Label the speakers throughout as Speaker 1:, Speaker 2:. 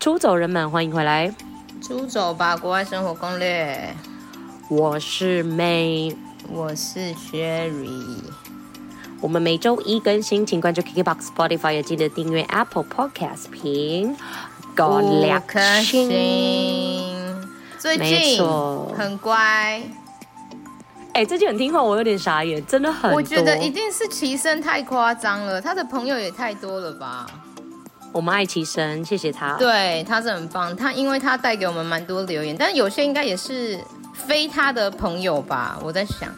Speaker 1: 出走人们，欢迎回来！
Speaker 2: 出走吧，国外生活攻略。
Speaker 1: 我是 May，
Speaker 2: 我是 Sherry。
Speaker 1: 我们每周一更新，请关注 KKBOX、Spotify，也记得订阅 Apple Podcast 评。
Speaker 2: 五颗星。最近很乖。
Speaker 1: 哎、欸，最近很听话，我有点傻眼，真的很。
Speaker 2: 我觉得一定是齐生太夸张了，他的朋友也太多了吧。
Speaker 1: 我们爱奇生，谢谢他。
Speaker 2: 对，他是很棒，他因为他带给我们蛮多留言，但有些应该也是非他的朋友吧，我在想。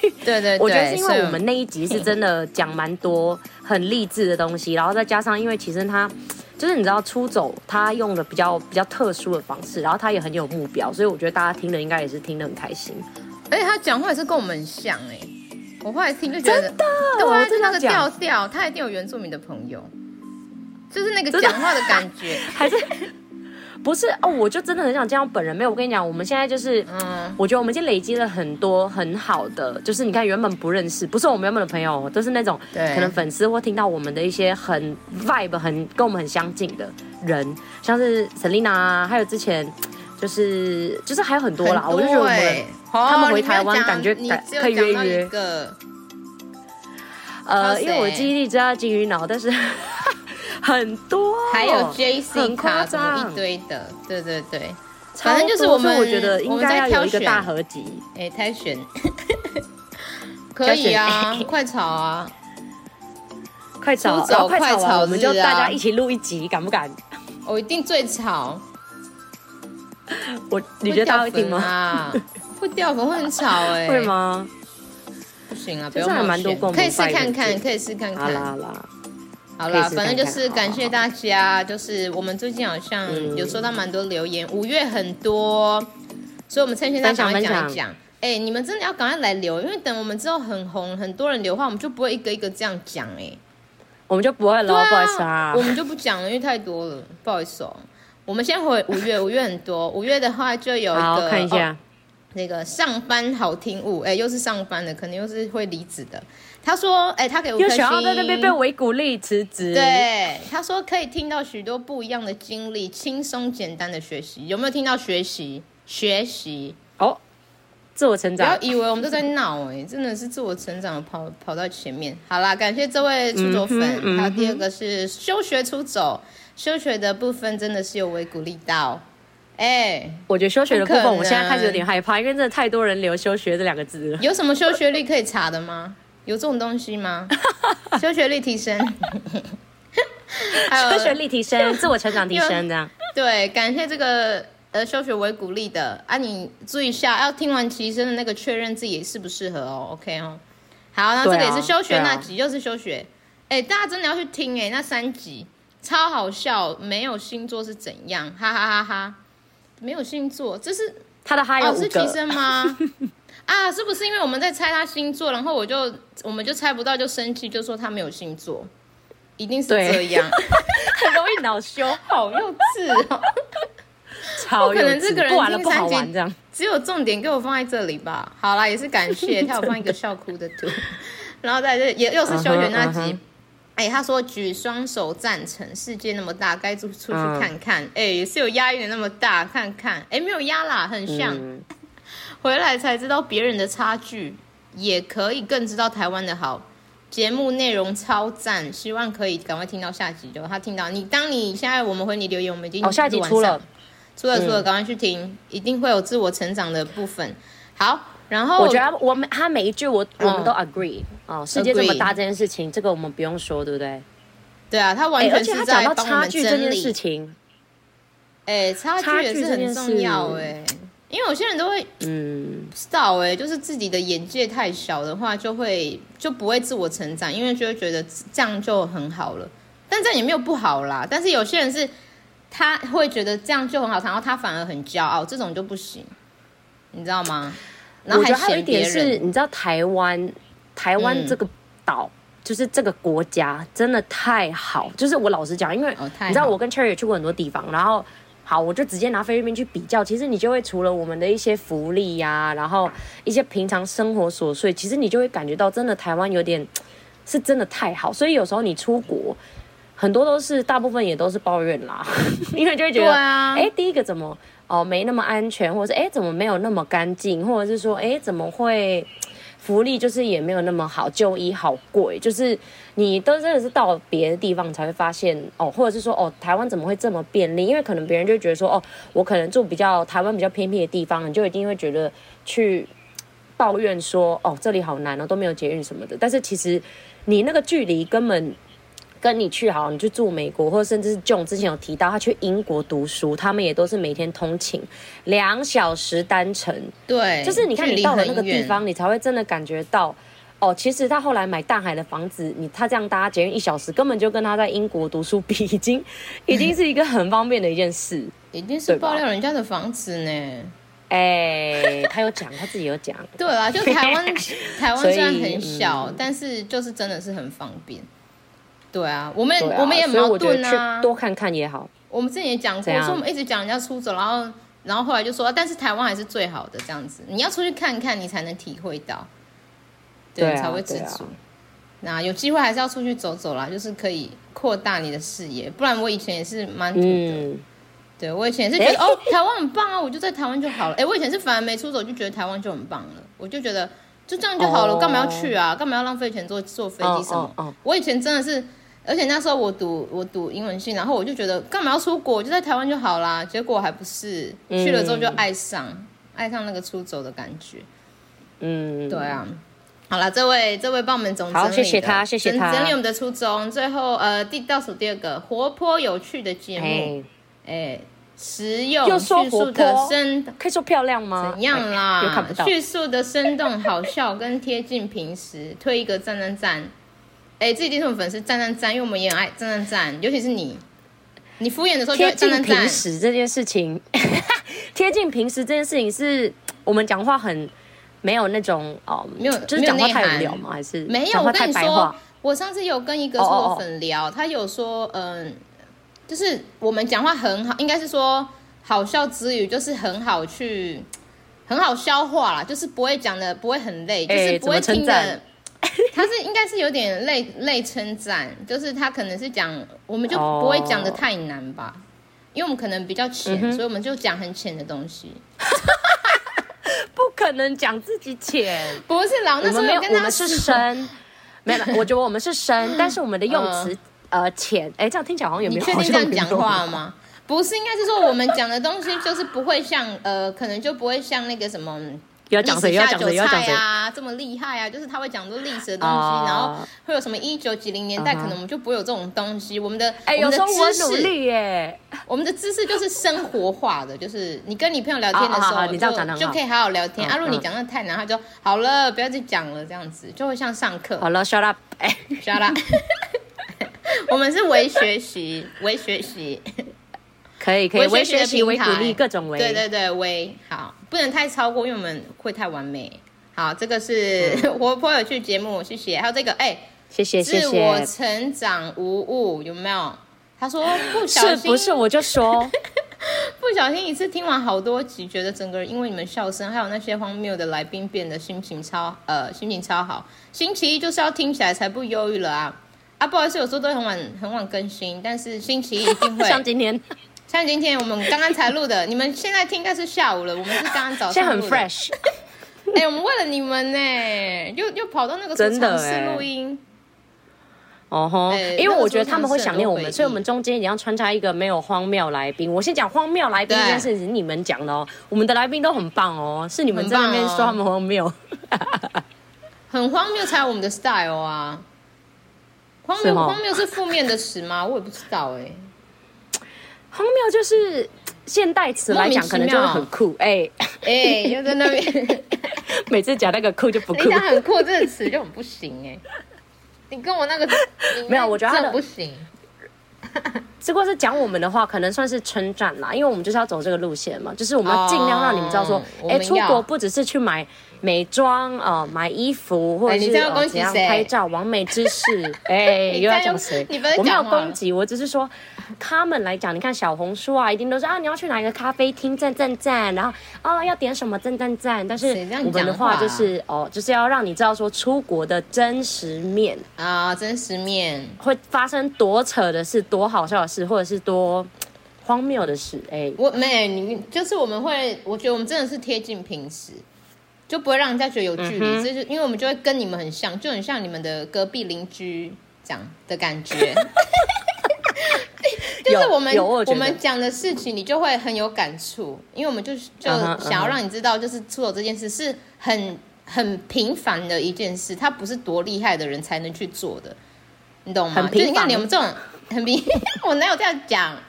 Speaker 2: 对，对对，
Speaker 1: 我觉得是因为我们那一集是真的讲蛮多很励志的东西，然后再加上因为其实他就是你知道出走，他用的比较比较特殊的方式，然后他也很有目标，所以我觉得大家听了应该也是听得很开心。
Speaker 2: 而且他讲话也是跟我们很像哎、欸，我后来听就觉得
Speaker 1: 真的，
Speaker 2: 对啊，就那个调调，他一定有原住民的朋友。就是那个讲话的感觉，
Speaker 1: 还是不是哦？我就真的很想见到本人。没有，我跟你讲，我们现在就是，嗯，我觉得我们已经累积了很多很好的，就是你看原本不认识，不是我们原本的朋友，都是那种可能粉丝或听到我们的一些很 vibe 很跟我们很相近的人，像是 Selina 啊，还有之前就是就是还有很多啦。
Speaker 2: 多欸、
Speaker 1: 我就觉得我们他们回台湾感觉可以约约。呃，因为我的记忆力只要金鱼脑，但是。很多，
Speaker 2: 还有 J C 卡什么一堆的，对对对，反正就是我们，
Speaker 1: 我觉得应该要有一个大合集，
Speaker 2: 哎，挑选，可以啊，快炒啊，
Speaker 1: 快炒，
Speaker 2: 走快炒，
Speaker 1: 我们就大家一起录一集，敢不敢？
Speaker 2: 我一定最吵，
Speaker 1: 我你觉得大家会听吗？
Speaker 2: 会掉粉，会很吵，哎，
Speaker 1: 会吗？
Speaker 2: 不行啊，不用蛮多，可以试看看，可以试看看，
Speaker 1: 好啦好啦。
Speaker 2: 好了，反正就是感谢大家。就是我们最近好像有收到蛮多留言，五、嗯、月很多，所以我们趁现在赶快讲一讲。哎、欸，你们真的要赶快来留，因为等我们之后很红，很多人留的话，我们就不会一个一个这样讲。哎，
Speaker 1: 我们就不会了，啊、不好意思啊，
Speaker 2: 我们就不讲了，因为太多了，不好意思哦。我们先回五月，五月很多，五月的话就有一个
Speaker 1: 看一下、哦、
Speaker 2: 那个上班好听物，哎、欸，又是上班的，可能又是会离职的。他说：“哎、欸，他给我又想要在那边
Speaker 1: 被维古力辞职。
Speaker 2: 对，他说可以听到许多不一样的经历，轻松简单的学习。有没有听到学习？学习
Speaker 1: 哦，自我成长。
Speaker 2: 不要以为我们都在闹，哎，真的是自我成长跑跑到前面。好啦，感谢这位出走粉。还有、第二个是休学出走，休学的部分真的是有维古力到。哎、欸，
Speaker 1: 我觉得休学的部分，我现在开始有点害怕，因为真的太多人留休学这两个字了。
Speaker 2: 有什么休学率可以查的吗？”有这种东西吗？休学率提升，
Speaker 1: 还有休学率提升，自我成长提升，这样。
Speaker 2: 对，感谢这个呃休学为鼓励的啊，你注意一下，要听完齐生的那个确认自己适不适合哦，OK 哦。好，那这个也是休学那集，又是休学。哎、大家真的要去听哎、欸，那三集超好笑，没有星座是怎样？哈哈哈哈！没有星座，这是
Speaker 1: 他的哈有、哦、
Speaker 2: 是齐生吗？啊，是不是因为我们在猜他星座，然后我就我们就猜不到就生气，就说他没有星座，一定是这样，
Speaker 1: 很容易恼羞，
Speaker 2: 好幼稚哦，不可能这个人
Speaker 1: 不玩了不好玩这样，
Speaker 2: 只有重点给我放在这里吧。好啦，也是感谢他有放一个笑哭的图，然后在这也又是休学那集，哎、uh huh, uh huh. 欸，他说举双手赞成，世界那么大，该出出去看看，哎、uh 也是有押韵的那么大，看看，哎、欸，没有押啦，很像。嗯回来才知道别人的差距，也可以更知道台湾的好。节目内容超赞，希望可以赶快听到下集。就他听到你，当你现在我们回你留言，我们已经
Speaker 1: 哦下集出了，
Speaker 2: 出了出了，赶快去听，嗯、一定会有自我成长的部分。好，然后
Speaker 1: 我觉得我们他每一句我我们都 agree 哦，世界这么大这件事情，这个我们不用说，对不对？
Speaker 2: 对啊，他完全是在帮我们整理。
Speaker 1: 而且他讲到差距这件事情，
Speaker 2: 哎，差距也是很重要哎。因为有些人都会嗯，不知道哎，就是自己的眼界太小的话，就会就不会自我成长，因为就会觉得这样就很好了。但这样也没有不好啦。但是有些人是他会觉得这样就很好，然后他反而很骄傲，这种就不行，你知道吗？然后还，
Speaker 1: 还有一点是，你知道台湾台湾这个岛，嗯、就是这个国家真的太好。就是我老实讲，因为你知道我跟 Cherry 也去过很多地方，然后。好，我就直接拿菲律宾去比较，其实你就会除了我们的一些福利呀、啊，然后一些平常生活琐碎，其实你就会感觉到真的台湾有点 是真的太好，所以有时候你出国，很多都是大部分也都是抱怨啦，因为就会觉得，哎、啊。欸，第一个怎么哦没那么安全，或者是哎、欸、怎么没有那么干净，或者是说哎、欸、怎么会福利就是也没有那么好，就医好贵，就是你都真的是到别的地方才会发现哦，或者是说哦台湾怎么会这么便利？因为可能别人就觉得说哦我可能住比较台湾比较偏僻的地方，你就一定会觉得去抱怨说哦这里好难哦都没有捷运什么的，但是其实你那个距离根本。跟你去好，你去住美国，或者甚至是 John 之前有提到他去英国读书，他们也都是每天通勤两小时单程。
Speaker 2: 对，
Speaker 1: 就是你看你到了那个地方，你才会真的感觉到，哦，其实他后来买大海的房子，你他这样搭捷运一小时，根本就跟他在英国读书比，已经 已经是一个很方便的一件事。
Speaker 2: 已经是爆料人家的房子呢。
Speaker 1: 哎，他有讲，他自己有讲。
Speaker 2: 对啊，就台湾 台湾虽然很小，嗯，但是就是真的是很方便。对啊，我们、啊、我们也矛盾啊，
Speaker 1: 多看看也好。
Speaker 2: 我们之前也讲过，说我们一直讲人家出走，然后然后后来就说，但是台湾还是最好的这样子。你要出去看看，你才能体会到，对，对啊、才会知足。啊、那有机会还是要出去走走啦，就是可以扩大你的视野。不然我以前也是蛮土的，嗯、对我以前是觉得、欸、哦，台湾很棒啊，我就在台湾就好了。哎，我以前是反而没出走就觉得台湾就很棒了，我就觉得就这样就好了，我干嘛要去啊？干嘛要浪费钱坐坐飞机什么？哦哦哦、我以前真的是。而且那时候我读我读英文系，然后我就觉得干嘛要出国，就在台湾就好啦。结果还不是去了之后就爱上、嗯、爱上那个出走的感觉。嗯，对啊。好了，这位这位帮我们总整理的，
Speaker 1: 谢谢他，谢谢他整
Speaker 2: 理我们的初衷。最后呃，第倒数第二个活泼有趣的节目，哎，实用叙述的生
Speaker 1: 可以说漂亮吗？
Speaker 2: 怎样啦？叙述的生动好笑跟贴近平时，推一个赞赞赞。哎，自己定是我们粉丝赞赞赞，因为我们也很爱赞赞赞，尤其是你，你敷衍的时候就赞赞赞。贴近平时
Speaker 1: 这件事情，贴近平时这件事情是我们讲话很没有那种哦，没有就是讲话太无聊吗？还是
Speaker 2: 没有？我跟你说，我上次有跟一个说粉聊，他有说，嗯，就是我们讲话很好，应该是说好笑之余，就是很好去很好消化啦，就是不会讲的不会很累，就是不会听的。他是应该是有点类类称赞，就是他可能是讲，我们就不会讲的太难吧，因为我们可能比较浅，嗯、所以我们就讲很浅的东西。
Speaker 1: 不可能讲自己浅，
Speaker 2: 不是老那时候有跟他，我们是深，没有，我觉得我们是深，但是我们的用词呃浅，哎、呃，这样听起来好像有没有？你确定这样讲话吗？不是，应该是说我们讲的东西就是不会像呃，可能就不会像那个什么。
Speaker 1: 要讲谁？要讲谁？要讲谁
Speaker 2: 啊？这么厉害啊！就是他会讲多历史的东西，uh, 然后会有什么一九几零年代，uh. 可能我们就不会有这种东西。我们的哎，有时候我努力耶。我们的知识就是生活化的，就是你跟你朋友聊天的时候，uh, uh, uh, 就就可以好好聊天。Uh, uh. 啊，如果你讲的太难，他就好了，不要再讲了，这样子就会像上课。
Speaker 1: 好了，shut up，哎
Speaker 2: ，shut up。我们是微学习，微学习，
Speaker 1: 可以可以，微学习，微鼓励，各种微。
Speaker 2: 对对对，微好。不能太超过，因为我们会太完美。好，这个是、嗯、活泼有趣节目，谢谢。还有这个，哎、欸，
Speaker 1: 谢谢谢谢。
Speaker 2: 自我成长无误，有没有？他说不小心，
Speaker 1: 是不是我就说
Speaker 2: 不小心一次听完好多集，觉得整个人因为你们笑声，还有那些荒谬的来宾，变得心情超呃心情超好。星期一就是要听起来才不忧郁了啊啊！不好意思，有时候都很晚很晚更新，但是星期一一定会
Speaker 1: 像今天。
Speaker 2: 像今天我们刚刚才录的，你们现在听应该是下午了，我们是刚刚早上。
Speaker 1: 现在很 fresh。
Speaker 2: 哎、欸，我们为了你们呢，又又跑到那个场室录音。
Speaker 1: 哦吼、欸，因为我觉得他们会想念我们，所以我们中间一定要穿插一个没有荒谬来宾。我先讲荒谬来宾这件事情，是你们讲的哦。我们的来宾都很棒哦，是你们在那边说他们荒谬。
Speaker 2: 很荒谬才有我们的 style 啊。荒谬荒谬是负面的词吗？我也不知道哎、欸。
Speaker 1: 荒谬就是现代词来讲，可能就是很酷。哎
Speaker 2: 哎、欸，又在那边，
Speaker 1: 每次讲那个酷就不酷。
Speaker 2: 你讲很酷这个词就很不行哎。你跟我那个
Speaker 1: 没有，我觉得
Speaker 2: 不行。
Speaker 1: 只不过是讲我们的话，可能算是称赞啦，因为我们就是要走这个路线嘛，就是我们要尽量让你们知道说，哎、出国不只是去买美妆哦，买衣服或者是、欸、怎样拍照，完美知识。哎、欸，又要讲谁？我没有攻击，我只是说，他们来讲，你看小红书啊，一定都是啊，你要去哪一个咖啡厅，赞赞赞，然后哦要点什么，赞赞赞。但是我们的话就是哦，就是要让你知道说出国的真实面
Speaker 2: 啊，真实面
Speaker 1: 会发生多扯的事，多好笑的事，或者是多。荒谬的事，哎、欸，
Speaker 2: 我没你，就是我们会，我觉得我们真的是贴近平时，就不会让人家觉得有距离，这、嗯、就因为我们就会跟你们很像，就很像你们的隔壁邻居这样的感觉，就是我们我，我们讲的事情，你就会很有感触，因为我们就就想要让你知道，就是出走这件事是很很平凡的一件事，它不是多厉害的人才能去做的，你懂吗？就你看你们这种很平，我哪有这样讲？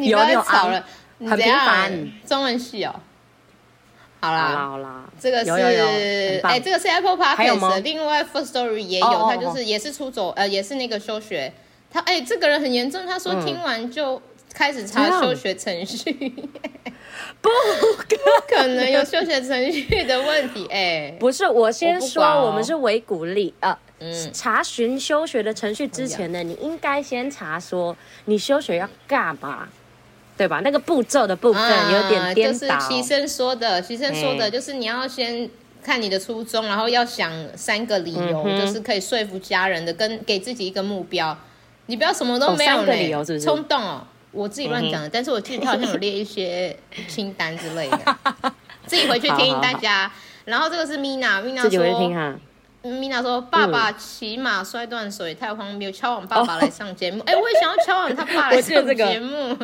Speaker 2: 你不要吵了，很平凡。中文系哦，好啦好啦，这个是哎、欸，这个是 Apple Podcast，另外 First Story 也有，oh, 他就是也是出走，oh, oh. 呃，也是那个休学。他哎、欸，这个人很严重，他说听完就开始查休学程序，嗯、不可能有休学程序的问题。哎、欸，
Speaker 1: 不是，我先说，我，们是维鼓励啊。嗯，查询休学的程序之前呢，你应该先查说你休学要干嘛，对吧？那个步骤的部分有点颠倒。
Speaker 2: 就是齐生说的，齐生说的就是你要先看你的初衷，然后要想三个理由，嗯、就是可以说服家人的，跟给自己一个目标。你不要什么都没有，三个理由是不是？冲动哦，我自己乱讲的、嗯，但是我记得他好像有列一些清单之类的，自己回去听大家。好好好，然后这个是 Mina，Mina 说。米娜说：“爸爸骑马摔断手也太荒谬，敲碗爸爸来上节目。哎、我也想要敲碗他爸来 上节目，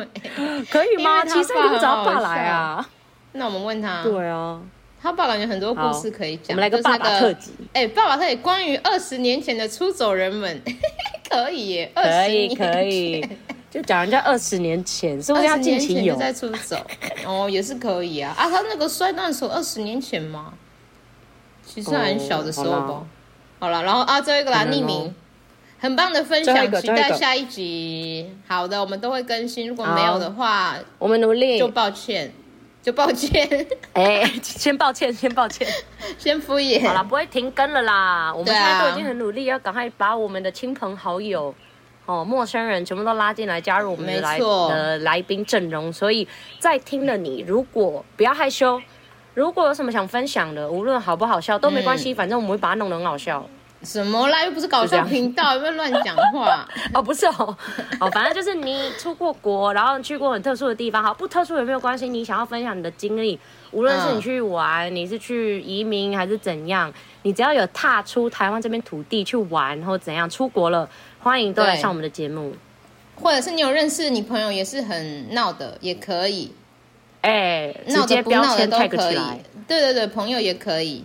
Speaker 1: 可以吗？其实你不找爸来啊？
Speaker 2: 那我们问他。
Speaker 1: 对啊，
Speaker 2: 他爸感觉很多故事可以讲。
Speaker 1: 我们来个爸爸特辑。哎、
Speaker 2: 爸爸特辑，关于二十年前的出走人们，可以耶，
Speaker 1: 可以可以，就讲人家二十年前是不是要进行有
Speaker 2: 在出走？哦，也是可以啊。啊，他那个摔断手二十年前吗？”其实很小的时候吧，哦、好了，然后啊，最后一个啦，匿名，很棒的分享，期待下一集。好的，我们都会更新，如果没有的话，
Speaker 1: 我们努力，
Speaker 2: 就抱歉，就抱歉。
Speaker 1: 哎、欸，先抱歉，先抱歉，
Speaker 2: 先敷衍。
Speaker 1: 好了，不会停更了啦。我们现在都已经很努力，要赶快把我们的亲朋好友、哦，陌生人全部都拉进来，加入我们的来的来宾阵容。所以，在听了你，如果不要害羞。如果有什么想分享的，无论好不好笑都没关系，嗯，反正我们会把它弄得很好笑。
Speaker 2: 什么啦？又不是搞笑频道，有没有乱讲话？
Speaker 1: 哦，不是哦，哦，反正就是你出过国，然后去过很特殊的地方，好，不特殊也没有关系。你想要分享你的经历，无论是你去玩，嗯，你是去移民还是怎样，你只要有踏出台湾这边土地去玩，或怎样出国了，欢迎都来上我们的节目。
Speaker 2: 或者是你有认识你朋友也是很闹的，也可以。
Speaker 1: 哎、欸，直接标签 tag 起来，
Speaker 2: 对对对，朋友也可以，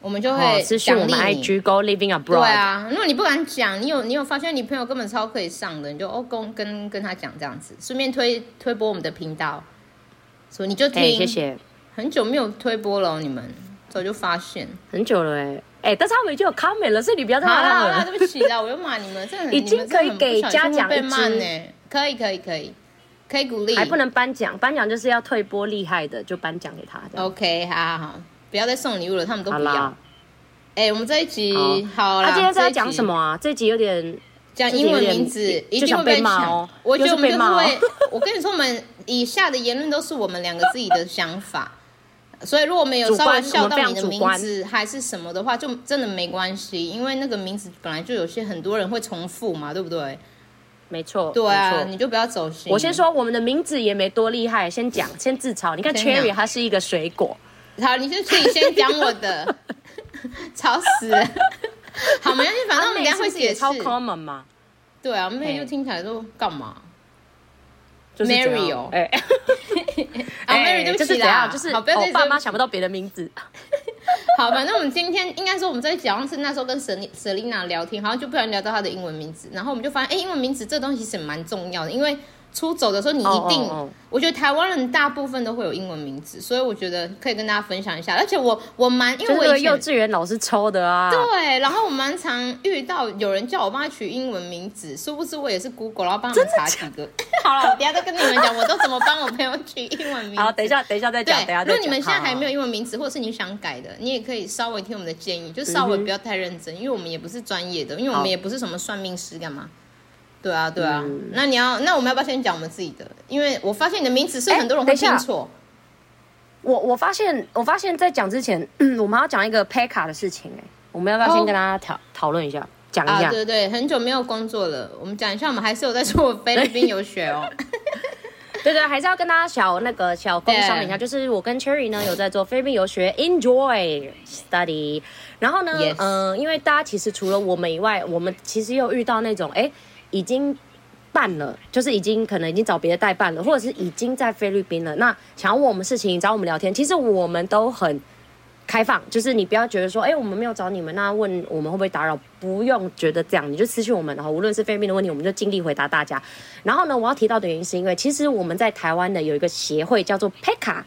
Speaker 2: 我们就会
Speaker 1: 私讯我们 IG Go Living Abroad。
Speaker 2: 对啊，如果你不敢讲，你有你有发现你朋友根本超可以上的，你就哦跟跟跟他讲这样子，顺便推推播我们的频道，所以你就听。欸、谢谢。很久没有推播了，你们早就发现
Speaker 1: 很久了哎、欸、哎、欸，但是他们已经有 comment 了，所以你不要再骂了。
Speaker 2: 好了，对不起啦，我又骂你们，这
Speaker 1: 已经可以给嘉奖一支
Speaker 2: 呢，可以可以可以。可以鼓励，
Speaker 1: 还不能颁奖，颁奖就是要退播厉害的，就颁奖给他。
Speaker 2: OK，好好好，不要再送礼物了，他们都不要。哎、欸，我们这一集好了，
Speaker 1: 他、啊、今天是要讲什么啊？这一集有点
Speaker 2: 讲英文名字，一定会被骂哦。我觉得我们就是会，我跟你说，我们以下的言论都是我们两个自己的想法，所以如果没有稍微笑到你的名字还是什么的话，就真的没关系，因为那个名字本来就有些很多人会重复嘛，对不对？
Speaker 1: 没错，
Speaker 2: 对啊，你就不要走心。
Speaker 1: 我先说，我们的名字也没多厉害，先讲，先自嘲。你看，Cherry 它是一个水果。
Speaker 2: 好，你先自己先讲我的，吵死了。好，没关系，反正我们等下会解释。
Speaker 1: 超 common 嘛？
Speaker 2: 对啊，妹就听起来都干嘛？就是 Mary 哦，哎，啊，Mary 对不起啦，
Speaker 1: 就是我爸妈想不到别的名字。
Speaker 2: 好，反正我们今天应该说我们在讲是那时候跟 Selina 聊天，好像就不小心聊到她的英文名字，然后我们就发现，哎，英文名字这东西是蛮重要的，因为出走的时候，你一定，oh, oh, oh. 我觉得台湾人大部分都会有英文名字，所以我觉得可以跟大家分享一下。而且我我蛮，因为我以
Speaker 1: 幼稚园老师抽的啊，
Speaker 2: 对，然后我蛮常遇到有人叫我帮他取英文名字，殊不知我也是 Google，然后帮他们查几个。好了，我等下再跟你们讲，我都怎么帮我朋友取英文名字。
Speaker 1: 好，等一下，等一下再讲。等一下，
Speaker 2: 如果你们现在还没有英文名字，或者是你想改的，你也可以稍微听我们的建议，就稍微不要太认真，嗯、因为我们也不是专业的，因为我们也不是什么算命师，干嘛？对啊，对啊，嗯、那你要，那我们要不要先讲我们自己的？因为我发现你的名字是很多人会拼错。
Speaker 1: 我我发现，我发现在讲之前，我们要讲一个 PECA 的事情，哎，我们要不要先跟大家讨讨论一下，讲一下？
Speaker 2: 啊、对对，很久没有工作了，我们讲一下，我们还是有在做 菲律宾游学哦。
Speaker 1: 对对，还是要跟大家小那个小工商一下，就是我跟 Cherry 呢有在做菲律宾游学，Enjoy Study。然后呢，嗯因为大家其实除了我们以外，我们其实又遇到那种哎。已经办了，就是已经可能已经找别的代办了，或者是已经在菲律宾了。那想要问我们事情，找我们聊天，其实我们都很开放，就是你不要觉得说，哎、我们没有找你们，那问我们会不会打扰？不用觉得这样，你就私讯我们，然后无论是菲律宾的问题，我们就尽力回答大家。然后呢，我要提到的原因是因为，其实我们在台湾呢有一个协会叫做 PECA。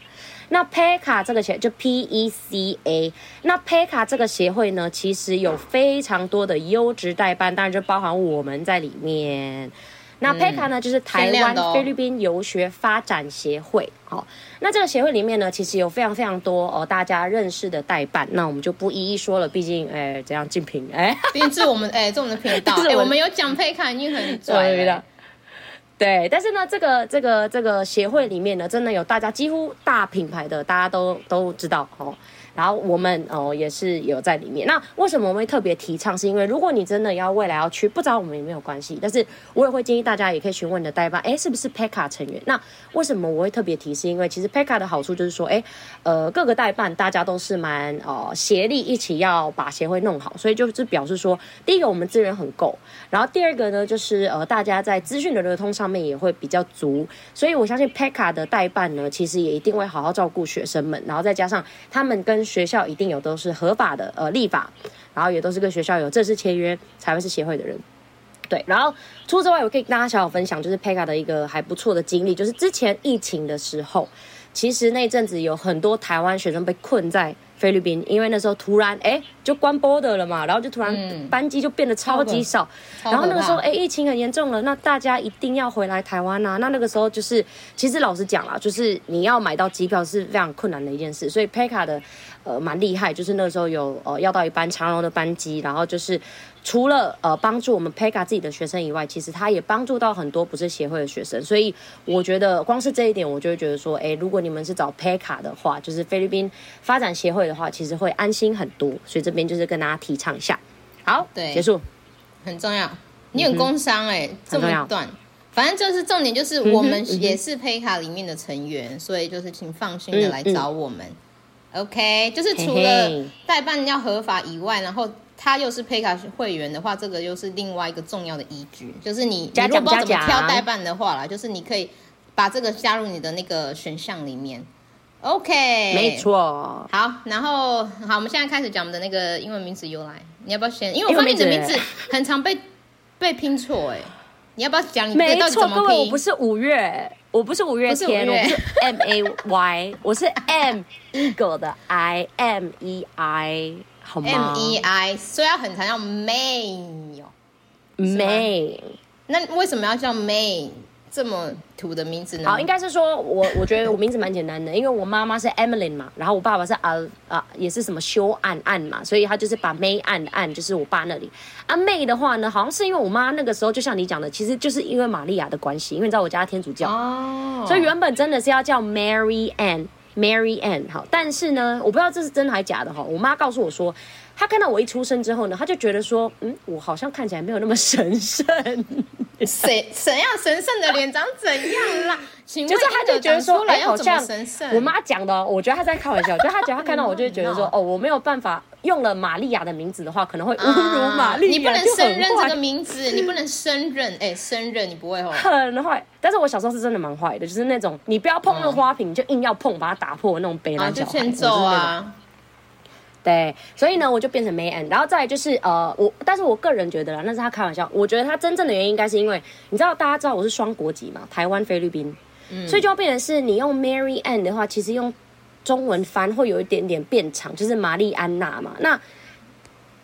Speaker 1: 那 PECA 这个协就 P E C A，那 PECA 这个协会呢，其实有非常多的优质代办，当然就包含我们在里面。那 PECA 呢，就是台湾菲律宾游学发展协会。好，那这个协会里面呢，其实有非常非常多哦，大家认识的代办，那我们就不一一说了，毕竟哎，怎样竞品哎，
Speaker 2: 毕竟是我们哎，这我们的频道，哎，我们有讲 PECA 已经很拽了。
Speaker 1: 对，但是呢，这个这个这个协会里面呢，真的有大家几乎大品牌的，大家都都知道哦。然后我们哦也是有在里面。那为什么我们会特别提倡？是因为如果你真的要未来要去，不找我们也没有关系。但是我也会建议大家也可以询问你的代办，哎，是不是 PECA 成员？那为什么我会特别提示？因为其实 PECA 的好处就是说，哎，呃，各个代办大家都是蛮呃协力一起要把协会弄好，所以就是表示说，第一个我们资源很够，然后第二个呢就是呃大家在资讯的流通上面也会比较足，所以我相信 PECA 的代办呢，其实也一定会好好照顾学生们，然后再加上他们跟学校一定有都是合法的呃立法，然后也都是跟学校有正式签约才会是协会的人，对。然后除此之外，我可以跟大家小小分享，就是 Pega 的一个还不错的经历，就是之前疫情的时候，其实那阵子有很多台湾学生被困在菲律宾，因为那时候突然哎就关 border 了嘛，然后就突然班机就变得超级少，嗯、然后那个时候哎疫情很严重了，那大家一定要回来台湾呐、啊，那那个时候就是其实老实讲啦，就是你要买到机票是非常困难的一件事，所以 PECA 的。呃，蛮厉害，就是那个时候有呃要到一班长荣的班机，然后就是除了呃帮助我们 PECA 自己的学生以外，其实他也帮助到很多不是协会的学生，所以我觉得光是这一点，我就会觉得说，哎，如果你们是找 PECA 的话，就是菲律宾发展协会的话，其实会安心很多，所以这边就是跟大家提倡一下。好，对，结束，
Speaker 2: 很重要。你很工伤哎、欸，嗯、哼这么一段，反正就是重点就是我们也是 PECA 里面的成员，嗯嗯、所以就是请放心的来找我们。嗯嗯 OK，就是除了代办要合法以外，然后他又是 PECA 会员的话，这个又是另外一个重要的依据。就是你如果不知道怎么挑代办的话啦，就是你可以把这个加入你的那个选项里面。OK，
Speaker 1: 没错。
Speaker 2: 好，然后好，我们现在开始讲我们的那个英文名字由来。你要不要先？因为我发现你的名字很常被被拼错哎。你要不要讲你到底怎么拼？
Speaker 1: 没错，各位，我不是五月。我不是五月天，我不是 M A Y，我是 M Eagle 的 I M E I，好吗
Speaker 2: ？M E I，所以要很常，叫 May 哦
Speaker 1: ，May。
Speaker 2: 那为什么要叫 May？这么土的名字呢？
Speaker 1: 好，应该是说我我觉得我名字蛮简单的，因为我妈妈是 Emily 嘛，然后我爸爸是啊啊也是什么修案案嘛，所以他就是把 May 案案就是我爸那里。啊 May 的话呢，好像是因为我妈那个时候就像你讲的，其实就是因为玛利亚的关系，因为你知道我家天主教，哦，所以原本真的是要叫 Mary Ann，Mary Ann 好，但是呢，我不知道这是真的还是假的哈，我妈告诉我说。他看到我一出生之后呢，他就觉得说，嗯，我好像看起来没有那么神圣。
Speaker 2: 谁怎样神圣的脸长怎样啦？
Speaker 1: 就是他就觉得说，哎，好像我妈讲的，我觉得他在开玩笑。就他觉得他看到我就会觉得说，哦，我没有办法用了玛利亚的名字的话，可能会侮辱玛利亚。
Speaker 2: 你不能胜任这个名字，你不能胜任，哎，胜任你不会哦。
Speaker 1: 很坏，但是我小时候是真的蛮坏的，就是那种你不要碰那个花瓶，你就硬要碰，把它打破那种悲男小孩。
Speaker 2: 就欠揍啊！
Speaker 1: 对，所以呢，我就变成 May Ann，然后再就是呃，我，但是我个人觉得啦，那是他开玩笑。我觉得他真正的原因应该是因为，你知道大家知道我是双国籍嘛，台湾、菲律宾，嗯，所以就要变成是你用 Mary Ann 的话，其实用中文翻会有一点点变长，就是玛丽安娜嘛。那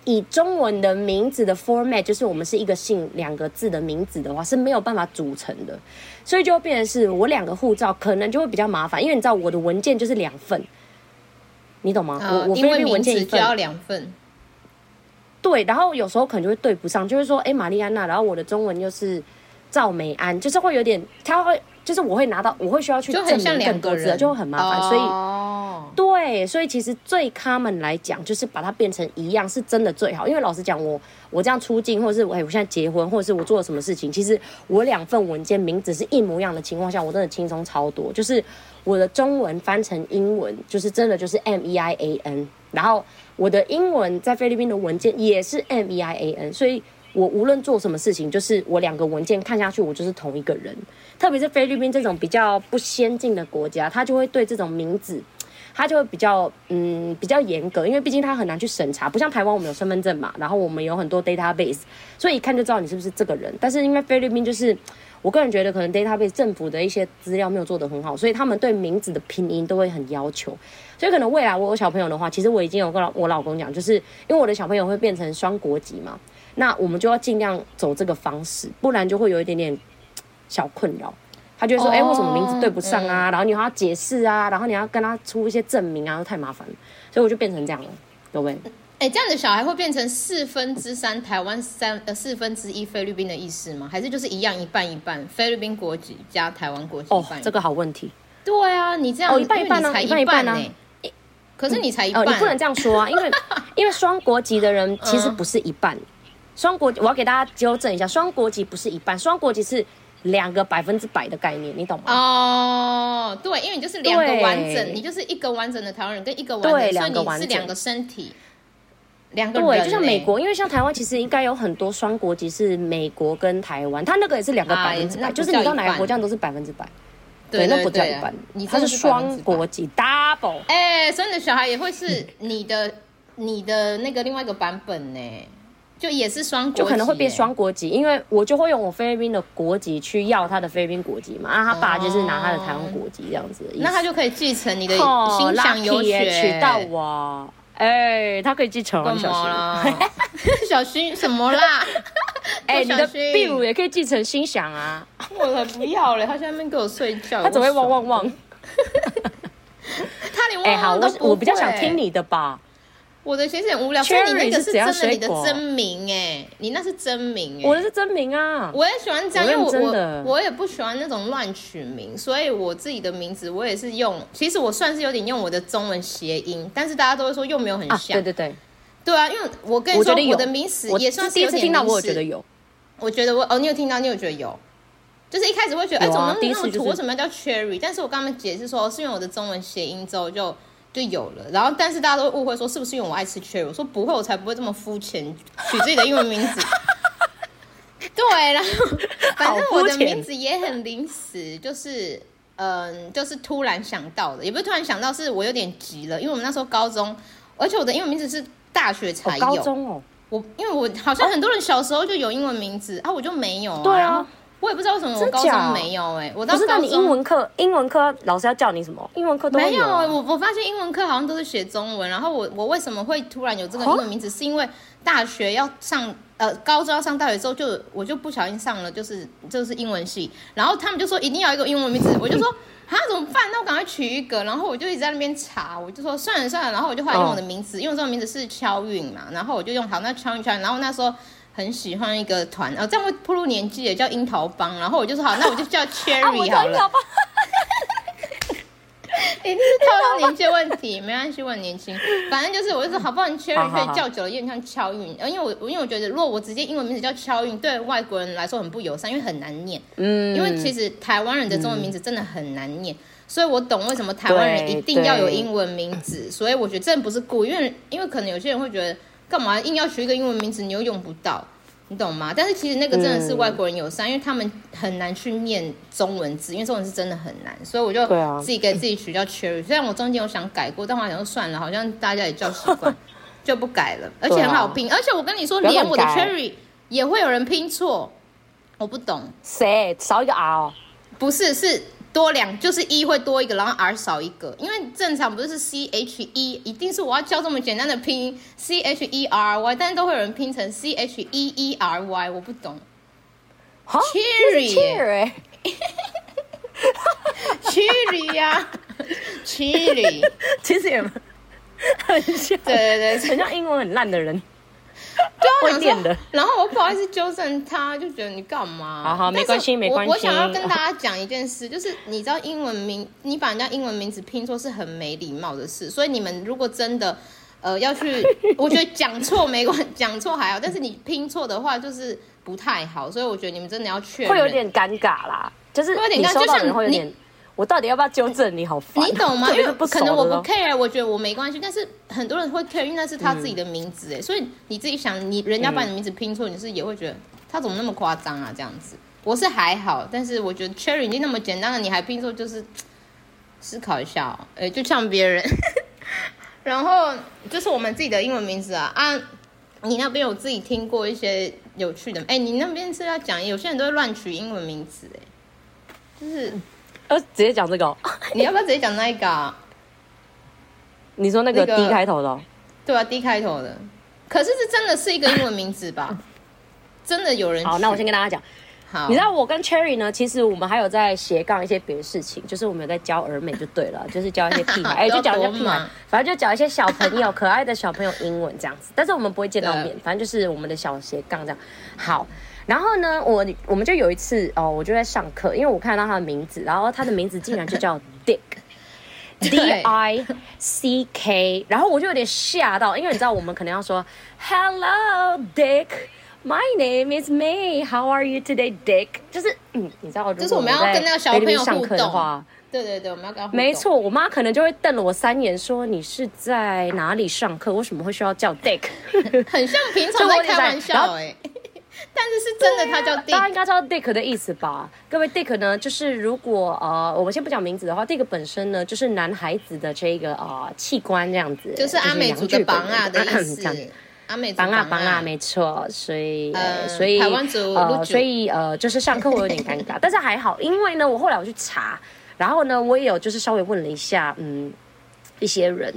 Speaker 1: 以中文的名字的 format，就是我们是一个姓两个字的名字的话，是没有办法组成的，所以就变成是我两个护照可能就会比较麻烦，因为你知道我的文件就是两份。你懂吗？呃、我我因为文件
Speaker 2: 就要两份，
Speaker 1: 对，然后有时候可能就会对不上，就是说，哎，玛丽安娜，然后我的中文又是赵美安，就是会有点，他会，就是我会拿到，我会需要去证明更多字，就会很麻烦，哦、所以，对，所以其实最 common 来讲，就是把它变成一样，是真的最好，因为老实讲，我我这样出境，或者是我我现在结婚，或者是我做了什么事情，其实我两份文件名字是一模一样的情况下，我真的轻松超多，就是。我的中文翻成英文，就是真的就是 M E I A N，然后我的英文在菲律宾的文件也是 M E I A N，所以我无论做什么事情，就是我两个文件看下去，我就是同一个人。特别是菲律宾这种比较不先进的国家，他就会对这种名字，他就会比较嗯比较严格，因为毕竟他很难去审查，不像台湾我们有身份证嘛，然后我们有很多 database，所以一看就知道你是不是这个人。但是因为菲律宾就是。我个人觉得，可能 database 政府的一些资料没有做得很好，所以他们对名字的拼音都会很要求。所以可能未来我有小朋友的话，其实我已经有跟我老公讲，就是因为我的小朋友会变成双国籍嘛，那我们就要尽量走这个方式，不然就会有一点点小困扰。他就会说：“哎、oh, 欸，为什么名字对不上啊？嗯、然后你还要解释啊，然后你要跟他出一些证明啊，都太麻烦了。”所以我就变成这样了，各位。
Speaker 2: 哎，这样的小孩会变成四分之三台湾三呃四分之一菲律宾的意思吗？还是就是一样一半一半菲律宾国籍加台湾国籍？
Speaker 1: 哦，这个好问题。
Speaker 2: 对啊，你这样、
Speaker 1: 哦、一半一半呢？一半一半呢？
Speaker 2: 可是你才一半、
Speaker 1: 你不能这样说啊，因为 因为双国籍的人其实不是一半，双、嗯、国我要给大家纠正一下，双国籍不是一半，双国籍是两个百分之百的概念，你懂吗？
Speaker 2: 哦，对，因为你就是两个完整，你就是一个完整的台湾人跟一个完整，两个完整，所以你是两个身体。两个对，就像美国，因为像台湾其实应该有很多双国籍，是美国跟台湾，他那个也是两个百分之百，就是你到哪个国家都是百分之百。对，那不叫一半，他是双国籍 double。哎，所以你的小孩也会是你的你的那个另外一个版本呢，就也是双国，就
Speaker 1: 可能会变双国籍，因为我就会用我菲律宾的国籍去要他的菲律宾国籍嘛，啊，他爸就是拿他的台湾国籍这样子，
Speaker 2: 那他就可以继承你的心想有
Speaker 1: 娶到我。哎，他可以继承了，小
Speaker 2: 心，小心什么啦？
Speaker 1: 哎，你的壁炉也可以继承心想啊！
Speaker 2: 我才不要嘞，他现在没给我睡觉，
Speaker 1: 他只会汪汪汪。
Speaker 2: 他连汪汪都不会。
Speaker 1: 我我比较想听你的吧。
Speaker 2: 我的其实很无聊，所以你那个是真的，你的真名哎，你那是真名哎，
Speaker 1: 我的是真名啊。
Speaker 2: 我也喜欢这样，因为我我我也不喜欢那种乱取名，所以我自己的名字我也是用，其实我算是有点用我的中文谐音，但是大家都会说又没有很像。
Speaker 1: 对对对，
Speaker 2: 对啊，因为我跟你说我的名词也算是有点。
Speaker 1: 第一次听到我觉得有，
Speaker 2: 我觉得我哦，你有听到，你有觉得有，就是一开始会觉得哎，怎么那么土？为什么要叫 Cherry？但是我刚刚解释说，是因为我的中文谐音之后就。就有了，然后但是大家都会误会说是不是因为我爱吃 cherry？我说不会，我才不会这么肤浅取自己的英文名字。对，然后反正我的名字也很临时，就是嗯，就是突然想到的，也不是突然想到，是我有点急了，因为我们那时候高中，而且我的英文名字是大学才有。
Speaker 1: 哦、高中哦，
Speaker 2: 我因为我好像很多人小时候就有英文名字、哦、啊，我就没有啊。
Speaker 1: 对啊。
Speaker 2: 我也不知道为什么我高中没有哎、欸，我当时
Speaker 1: 你英文课，英文课老师要叫你什么？英文课都没有、啊。
Speaker 2: 我我发现英文课好像都是写中文，然后我我为什么会突然有这个英文名字？是因为大学要上呃高中要上大学之后就我就不小心上了就是就是英文系，然后他们就说一定要一个英文名字，我就说 啊怎么办？那我赶快取一个，然后我就一直在那边查，我就说算了算了，然后我就后来用我的名字，因为这个名字是敲韵嘛，然后我就用好那敲韵敲韵，然后那时候。很喜欢一个团，哦，这样会暴露年纪也叫樱桃帮，然后我就说好，那我就叫 Cherry 好了。一定是透露年纪的问题，没关系，我很年轻。反正就是，我就说好不好，Cherry 可以叫久了，有点像敲韵。呃，因为我因为我觉得，如果我直接英文名字叫敲韵，对外国人来说很不友善，因为很难念。嗯。因为其实台湾人的中文名字真的很难念，所以我懂为什么台湾人一定要有英文名字。所以我觉得真的不是故意，因为因为可能有些人会觉得。干嘛硬要取一个英文名字？你又用不到，你懂吗？但是其实那个真的是外国人友善，嗯、因为他们很难去念中文字，因为中文字真的很难，所以我就自己给自己取叫 Cherry。虽然我中间有想改过，但我好像算了，好像大家也叫习惯，就不改了。而且很好拼，啊、而且我跟你说，连我的 Cherry 也会有人拼错，我不懂。
Speaker 1: 谁少一个 R？
Speaker 2: 不是，是。多两就是一会多一个，然后 r 少一个，因为正常不是 c h e，一定是我要教这么简单的拼音 c h e r y，但是都会有人拼成 c h e e r y，我不懂。
Speaker 1: Cherry，Cherry，Cherry
Speaker 2: 呀，Cherry，
Speaker 1: 其实也很像，
Speaker 2: 对对对，
Speaker 1: 很像英文很烂的人。
Speaker 2: 然后我不好意思纠正他，就觉得你干嘛？
Speaker 1: 好好，没关系，没关系。
Speaker 2: 我想要跟大家讲一件事，就是你知道英文名，你把人家英文名字拼错是很没礼貌的事。所以你们如果真的呃要去，我觉得讲错没关系，讲错还好，但是你拼错的话就是不太好。所以我觉得你们真的要确认，
Speaker 1: 会有点尴尬啦，就是会有点尴尬，就像你。我到底要不要纠正你？好烦，
Speaker 2: 你懂吗？因为可能我不 care，我觉得我没关系，但是很多人会 care，因为那是他自己的名字哎，嗯、所以你自己想，你人家把你的名字拼错，嗯、你是也会觉得他怎么那么夸张啊？这样子，我是还好，但是我觉得 Cherry 已经那么简单了，你还拼错，就是 思考一下哦，哎，就像别人，然后就是我们自己的英文名字啊啊，你那边有自己听过一些有趣的？哎，你那边是要讲，有些人都会乱取英文名字哎，就是。
Speaker 1: 呃，直接讲这个，
Speaker 2: 你要不要直接讲那个啊？
Speaker 1: 你说那个 D 开头的，
Speaker 2: 对啊，D 开头的。可是这真的是一个英文名字吧？真的有人？
Speaker 1: 好，那我先跟大家讲。好，你知道我跟 Cherry 呢，其实我们还有在斜杠一些别的事情，就是我们有在教儿美就对了，就是教一些屁孩，哎，就教一些屁孩，反正就教一些小朋友，可爱的小朋友英文这样子。但是我们不会见到面，反正就是我们的小斜杠这样。好。然后呢，我我们就有一次哦，我就在上课，因为我看到他的名字，然后他的名字竟然就叫 Dick，D I C K，然后我就有点吓到，因为你知道我们可能要说 Hello Dick，My name is May，How are you today Dick？就是嗯，你知道，
Speaker 2: 就是我们要跟那个小朋友上课的话，对对对，我们要跟他
Speaker 1: 没错，我妈可能就会瞪了我三眼，说你是在哪里上课？为什么会需要叫 Dick？
Speaker 2: 很像平常在开玩笑哎。但是是真的，他叫 Dick，大
Speaker 1: 家应该知道 Dick 的意思吧？各位，Dick 呢，就是如果呃，我们先不讲名字的话，Dick 本身呢，就是男孩子的这个呃器官这样子，
Speaker 2: 就是阿美族的绑啊的意思。阿美族榜啊绑啊，
Speaker 1: 没错。所以所以台湾族呃，所以呃，就是上课我有点尴尬，但是还好，因为呢，我后来我去查，然后呢，我也有就是稍微问了一下，嗯，一些人。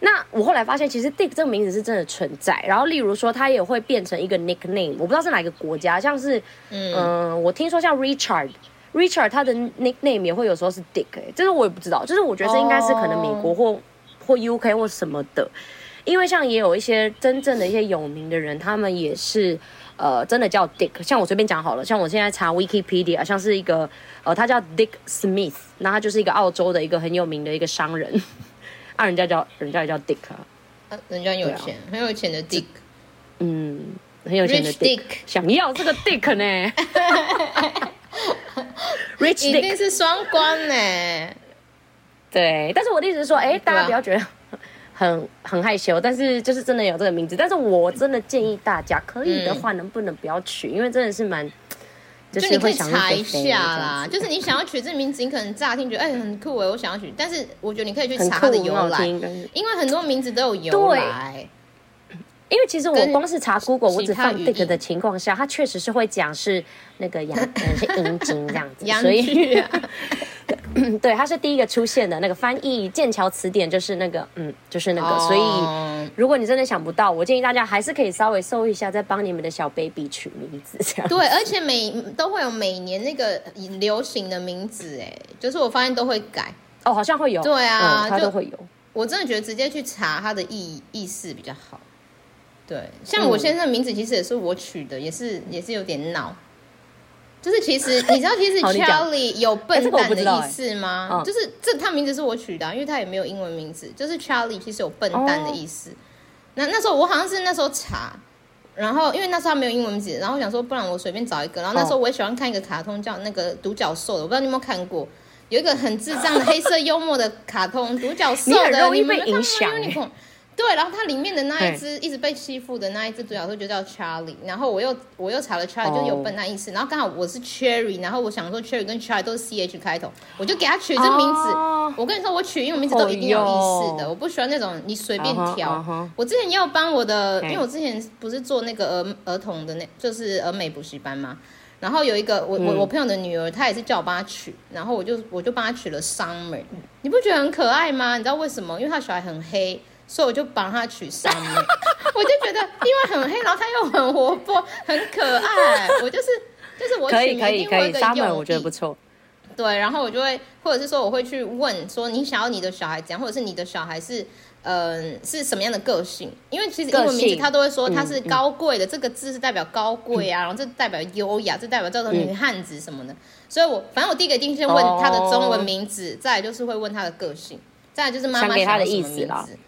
Speaker 1: 那我后来发现，其实 Dick 这个名字是真的存在。然后，例如说，它也会变成一个 nickname。我不知道是哪个国家，像是，嗯、呃，我听说像 Richard，Richard 他的 nickname 也会有时候是 Dick，哎，这个我也不知道。就是我觉得这应该是可能美国或、oh. 或 UK 或什么的，因为像也有一些真正的一些有名的人，他们也是呃真的叫 Dick。像我随便讲好了，像我现在查 Wikipedia，像是一个呃，他叫 Dick Smith，那他就是一个澳洲的一个很有名的一个商人。啊，人家叫人家也叫 Dick 啊，
Speaker 2: 啊，人家有钱，啊、很有钱的 Dick，
Speaker 1: 嗯，很有钱的 Dick，, Dick 想要这个 Dick 呢，
Speaker 2: Rich Dick 一定是双关呢，
Speaker 1: 对，但是我的意思是说，哎、欸，大家不要觉得很很害羞，但是就是真的有这个名字，但是我真的建议大家，可以的话，能不能不要取，嗯、因为真的是蛮。
Speaker 2: 就你可以查一下啦，就是你想要取这名字，你可能乍听觉得哎很酷哎，我想要取，但是我觉得你可以去查它的由来，因为很多名字都有由来。
Speaker 1: 因为其实我光是查 Google，我只放 Dick 的情况下，它确实是会讲是那个阳，是 阴茎这样子，所以。对，它是第一个出现的那个翻译剑桥词典，就是那个，嗯，就是那个。Oh. 所以，如果你真的想不到，我建议大家还是可以稍微搜一下，再帮你们的小 baby 取名字这样。
Speaker 2: 对，而且每都会有每年那个流行的名字，哎，就是我发现都会改。
Speaker 1: 哦，好像会有。
Speaker 2: 对啊，
Speaker 1: 嗯、它都会有。
Speaker 2: 我真的觉得直接去查它的意意思比较好。对，像我先生的名字其实也是我取的，也是也是有点闹。就是其实你知道，其实 Charlie 有笨蛋的意思吗？就是这他名字是我取的、啊，因为他也没有英文名字。就是 Charlie 其实有笨蛋的意思。哦、那那时候我好像是那时候查，然后因为那时候他没有英文名字，然后我想说不然我随便找一个。然后那时候我也喜欢看一个卡通叫那个独角兽的，我不知道你有没有看过，有一个很智障的黑色幽默的卡通独角 兽的，
Speaker 1: 你很容易被影响。
Speaker 2: 对，然后它里面的那一只一直被欺负的那一只独角兽就叫 Charlie，然后我又我又查了 Charlie，就有笨蛋意思，然后刚好我是 Cherry，然后我想说 Cherry 跟 Charlie 都是 C H 开头，我就给他取这名字。我跟你说，我取英文名字都一定有意思的，我不喜欢那种你随便挑。我之前也有帮我的，因为我之前不是做那个儿儿童的那，就是儿美补习班嘛，然后有一个我我我朋友的女儿，她也是叫我帮她取，然后我就我就帮她取了 Summer，你不觉得很可爱吗？你知道为什么？因为她小孩很黑。所以我就帮他取 Summer，我就觉得因为很黑，然后他又很活泼，很可爱。我就是就是我取名一定会一个用意，
Speaker 1: 我觉得不错。
Speaker 2: 对，然后我就会，或者是说我会去问说，你想要你的小孩怎样，或者是你的小孩是嗯、呃、是什么样的个性？因为其实英文名字他都会说他是高贵的，嗯、这个字是代表高贵啊，嗯、然后这代表优雅，这代表叫做女汉子什么的。嗯、所以我反正我第一个一定先问他的中文名字，哦、再来就是会问他的个性，再来就是妈妈想要什么名字。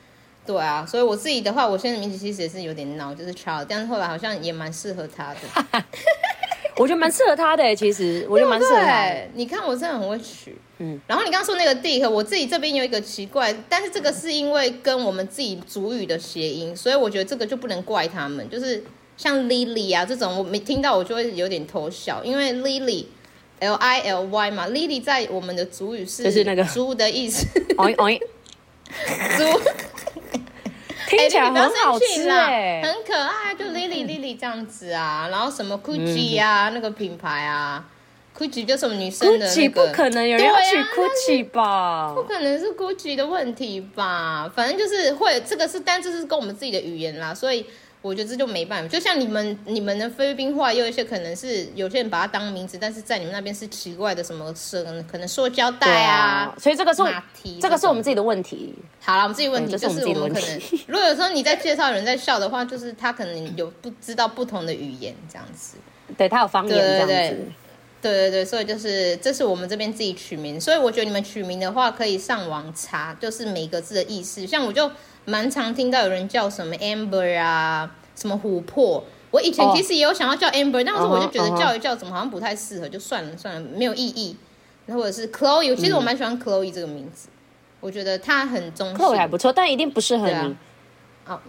Speaker 2: 对啊，所以我自己的话，我现在的名字其实也是有点闹，就是 Charles，但是后来好像也蛮适合他的。
Speaker 1: 我觉得蛮适合他的、欸，其实我觉得蛮适合他的。
Speaker 2: 你看我真的很会取，嗯。然后你刚刚说那个 Dick，我自己这边有一个奇怪，但是这个是因为跟我们自己主语的谐音，所以我觉得这个就不能怪他们。就是像 Lily 啊这种，我没听到我就会有点偷笑，因为 Lily L I L Y 嘛，Lily 在我们的主语是就是那个猪的意思。猪。
Speaker 1: 听起来很好吃哎，
Speaker 2: 很可爱，就 Lily Lily 这样子啊，然后什么 Gucci 啊，那个品牌啊，Gucci 就是我们女生的那个，
Speaker 1: 不可能有人要取 Gucci 吧？
Speaker 2: 不可能是 Gucci 的问题吧？反正就是会，这个是，但这是跟我们自己的语言啦，所以。我觉得这就没办法，就像你们你们的菲律宾话，有一些可能是有些人把它当名字，但是在你们那边是奇怪的什么是可能塑胶袋啊，啊，
Speaker 1: 所以这个是这个是我们自己的问题。
Speaker 2: 好了，我们自己问题就是我们可能，如果有时候你在介绍人在笑的话，就是他可能有不知道不同的语言这样子，
Speaker 1: 对他有方言这样子，对对对，
Speaker 2: 对对对，所以就是这是我们这边自己取名，所以我觉得你们取名的话可以上网查，就是每个字的意思，像我就。蛮常听到有人叫什么 Amber 啊，什么琥珀。我以前其实也有想要叫 Amber，、oh. 但是我就觉得叫一叫怎么好像不太适合，就算了算了，没有意义。然后或者是 Chloe，其实我蛮喜欢 Chloe 这个名字，嗯、我觉得它很中性。
Speaker 1: Chloe 还不错，但一定不适合你。啊，
Speaker 2: 哦、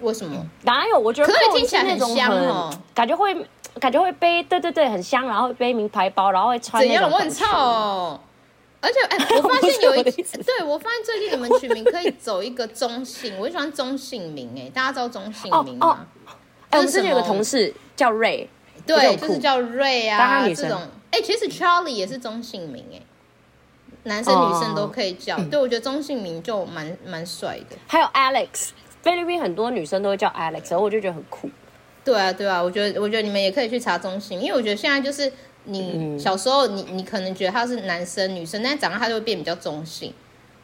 Speaker 2: 为什么？
Speaker 1: 哪有？我觉得
Speaker 2: Chloe 听起来很香哦，
Speaker 1: 感觉会感觉会背，对对对，很香，然后背名牌包，然后会穿那种。
Speaker 2: 怎样？我很臭哦。而且，哎、欸，我发现 有一次，对我发现最近你们取名可以走一个中性，我就喜欢中性名，哎，大家知道中性名吗？
Speaker 1: 哎、哦，哦、我们之前有个同事叫瑞，
Speaker 2: 对，就是叫瑞啊，这种，哎、欸，其实 Charlie 也是中性名，哎，男生女生都可以叫，哦、对我觉得中性名就蛮蛮帅的。
Speaker 1: 还有 Alex，菲律宾很多女生都会叫 Alex，然后我就觉得很酷。
Speaker 2: 对啊，对啊，我觉得，我觉得你们也可以去查中性，因为我觉得现在就是。你小时候你，你你可能觉得他是男生女生，但是长大他就会变比较中性。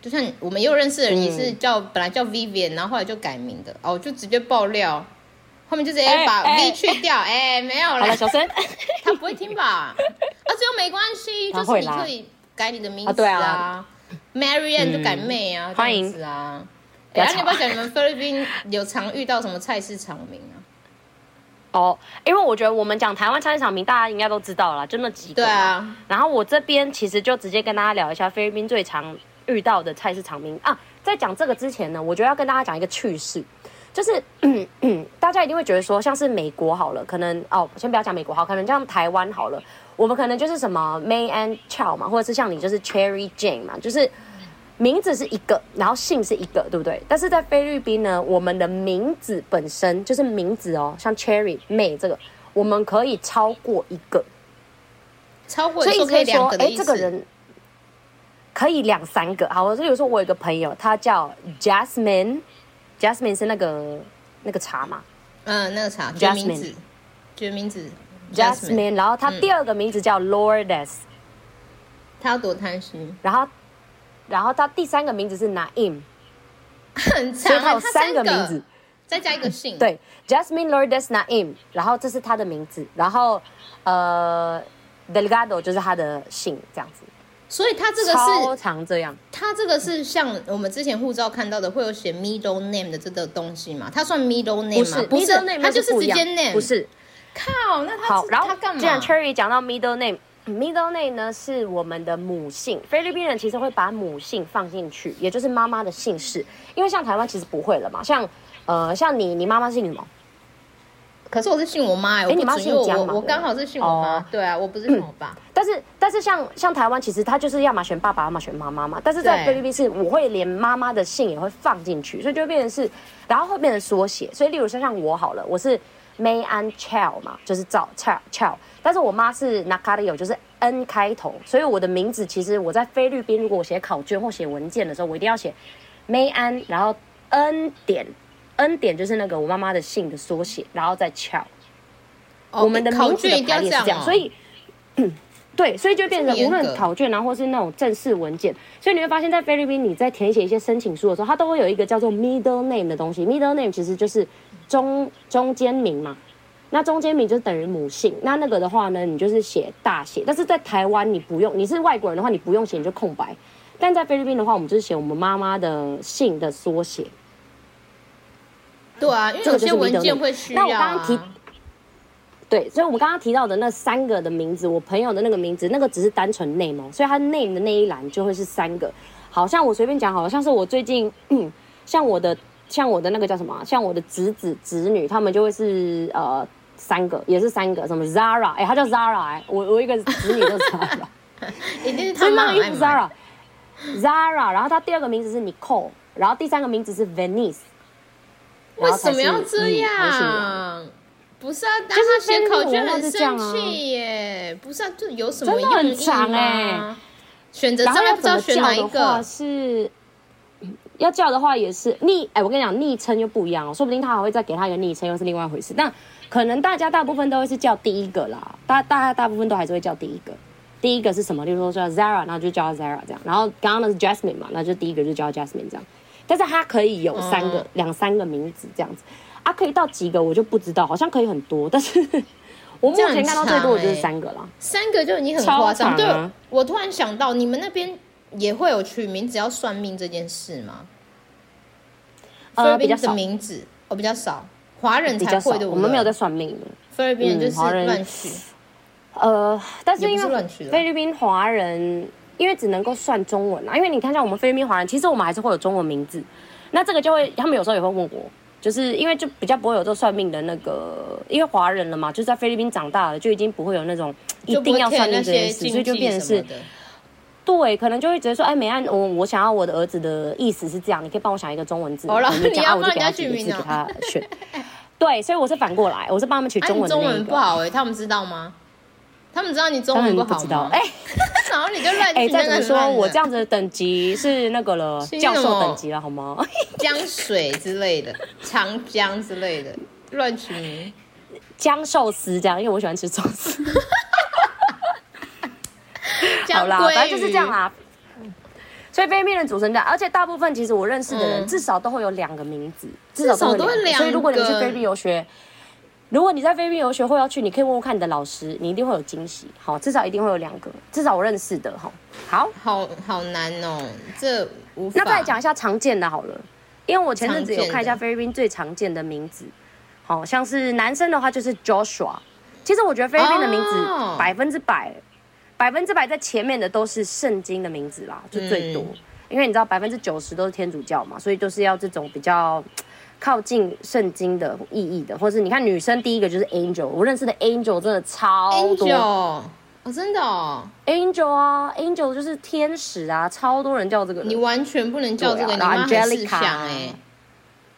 Speaker 2: 就像我们又认识的人，也是叫、嗯、本来叫 Vivian，然后后来就改名的。哦，就直接爆料，后面就直接把 V 去掉，哎、欸欸，没有了，
Speaker 1: 小声，
Speaker 2: 他不会听吧？啊，这又没关系，就是你可以改你的名字啊，啊，Marianne 就改妹啊，欢迎。啊。然后你要不要讲你们菲律宾有常遇到什么菜市场名啊？
Speaker 1: 哦，oh, 因为我觉得我们讲台湾菜市场名，大家应该都知道了，就那几个。对啊。然后我这边其实就直接跟大家聊一下菲律宾最常遇到的菜市场名啊。在讲这个之前呢，我觉得要跟大家讲一个趣事，就是嗯嗯，大家一定会觉得说，像是美国好了，可能哦，先不要讲美国好，可能像台湾好了，我们可能就是什么 May and Chow 嘛，或者是像你就是 Cherry Jane 嘛，就是。名字是一个，然后姓是一个，对不对？但是在菲律宾呢，我们的名字本身就是名字哦，像 Cherry May 这个，我们可以超过一个，
Speaker 2: 超过，所以可以两个的意思。哎，这个人
Speaker 1: 可以两三个。好，我就比如说我有一个朋友，他叫 Jasmine，Jasmine 是那个那个茶嘛？
Speaker 2: 嗯，那个茶，Jasmine，绝名字
Speaker 1: ，Jasmine。然后他第二个名字叫 Lourdes，
Speaker 2: 他要多贪心，
Speaker 1: 然后。然后他第三个名字是 Naim，
Speaker 2: 很长，
Speaker 1: 所以他有三个名字，
Speaker 2: 再加一个姓。
Speaker 1: 对，Jasmine Lourdes Naim，然后这是他的名字，然后呃，Delgado 就是他的姓，这样子。
Speaker 2: 所以他这个是
Speaker 1: 超长这样，
Speaker 2: 他这个是像我们之前护照看到的会有写 middle name 的这个东西嘛？他算 middle name 吗？
Speaker 1: 不是，
Speaker 2: 他就是直接 name，
Speaker 1: 不是。
Speaker 2: 靠，那他
Speaker 1: 好，然后
Speaker 2: 他干嘛？
Speaker 1: 既然 Cherry 讲到 middle name。Middle name 呢是我们的母姓，菲律宾人其实会把母姓放进去，也就是妈妈的姓氏，因为像台湾其实不会了嘛，像呃像你，你妈妈姓什么？
Speaker 2: 可是我是姓我妈哎，哎，你妈姓江嘛？我刚好是姓我妈，哦、对啊，我不是姓我爸。嗯、
Speaker 1: 但是但是像像台湾，其实他就是要么选爸爸，要么选妈妈嘛。但是在菲律宾是，我会连妈妈的姓也会放进去，所以就会变成是，然后会变成缩写。所以例如说像我好了，我是 May An Chow 嘛，就是找 Chow Chow。但是我妈是 Nakario，就是 N 开头，所以我的名字其实我在菲律宾，如果我写考卷或写文件的时候，我一定要写 May An，然后 N 点。N 点就是那个我妈妈的姓的缩写，然后再翘。Oh, 我们的名字的排列是这样，哦、所以，对，所以就变成无论考卷啊，或是那种正式文件，所以你会发现在菲律宾，你在填写一些申请书的时候，它都会有一个叫做 middle name 的东西。middle name 其实就是中中间名嘛，那中间名就等于母姓。那那个的话呢，你就是写大写。但是在台湾你不用，你是外国人的话你不用写，你就空白。但在菲律宾的话，我们就是写我们妈妈的姓的缩写。
Speaker 2: 对啊，因为有些文件会需要、啊。那我刚刚提，
Speaker 1: 对，所以我们刚刚提到的那三个的名字，我朋友的那个名字，那个只是单纯 name，所以他 name 的那一栏就会是三个。好像我随便讲，好像是我最近，嗯，像我的，像我的那个叫什么，像我的侄子侄女，他们就会是呃三个，也是三个，什么 Zara，哎、欸，他叫 Zara，哎、欸，我我一个侄女叫 Zara，
Speaker 2: 一定是他妈衣服
Speaker 1: Zara，Zara，然后他第二个名字是 Nicole，然后第三个名字是 Venice。
Speaker 2: 为什么要这样？不是啊，当他写考卷很生气耶！不是啊，就有什么用意吗？选择这样不知道选哪一个？
Speaker 1: 是要叫的话也是昵哎，我跟你讲，昵称又不一样哦，说不定他还会再给他一个昵称，又是另外一回事。但可能大家大部分都会是叫第一个啦，大大家大部分都还是会叫第一个。第一个是什么？例如说叫 Zara，那就叫 Zara 这样。然后刚刚那是 Jasmine 嘛，那就第一个就叫 Jasmine 这样。但是它可以有三个、两、嗯、三个名字这样子，啊，可以到几个我就不知道，好像可以很多，但是 我目前看到最多的就是三个了，
Speaker 2: 三个就已经很夸张。对，我突然想到，你们那边也会有取名字要算命这件事吗？
Speaker 1: 呃，比较少
Speaker 2: 名字，哦，比较少，华人才会的，
Speaker 1: 我们没有在算命的，
Speaker 2: 菲律宾就是乱取、
Speaker 1: 嗯。呃，但是因为菲律宾华人。因为只能够算中文啊，因为你看像我们菲律宾华人，其实我们还是会有中文名字。那这个就会，他们有时候也会问我，就是因为就比较不会有这算命的那个，因为华人了嘛，就是在菲律宾长大了，就已经不会有那种一定要算命这件事，所以就变成是，对，可能就会直接说，哎，美安，我我想要我的儿子的意思是这样，你可以帮我想一个中文字，
Speaker 2: 好了，
Speaker 1: 你
Speaker 2: 要
Speaker 1: 我就给他取名字给他选。对，所以我是反过来，我是帮他们取中文的、啊。中文不好哎、
Speaker 2: 欸，他们知道吗？他们知道你中文不好吗？哎，然后你就乱
Speaker 1: 哎，再怎么说，我这样子的等级是那个了，教授等级了，好吗？
Speaker 2: 江水之类的，长江之类的，乱取名，
Speaker 1: 江寿司这样，因为我喜欢吃寿司。好啦，反正就是这样啦。所以菲律宾人组成的，而且大部分其实我认识的人，至少都会有两个名字，至少都会两个。所以如果你去菲律宾游学。如果你在菲律宾游学会要去，你可以问问看你的老师，你一定会有惊喜。好，至少一定会有两个，至少我认识的。好，好，
Speaker 2: 好好难哦，这无法。
Speaker 1: 那再来讲一下常见的好了，因为我前阵子有看一下菲律宾最常见的名字，好像是男生的话就是 Joshua。其实我觉得菲律宾的名字百分之百，百分之百在前面的都是圣经的名字啦，就最多。嗯、因为你知道百分之九十都是天主教嘛，所以都是要这种比较。靠近圣经的意义的，或是你看女生第一个就是 angel，我认识的 angel 真的超多
Speaker 2: ，angel？哦，真的哦
Speaker 1: ，angel 啊，angel 就是天使啊，超多人叫这个，
Speaker 2: 你完全不能叫这个，啊、你妈很想哎，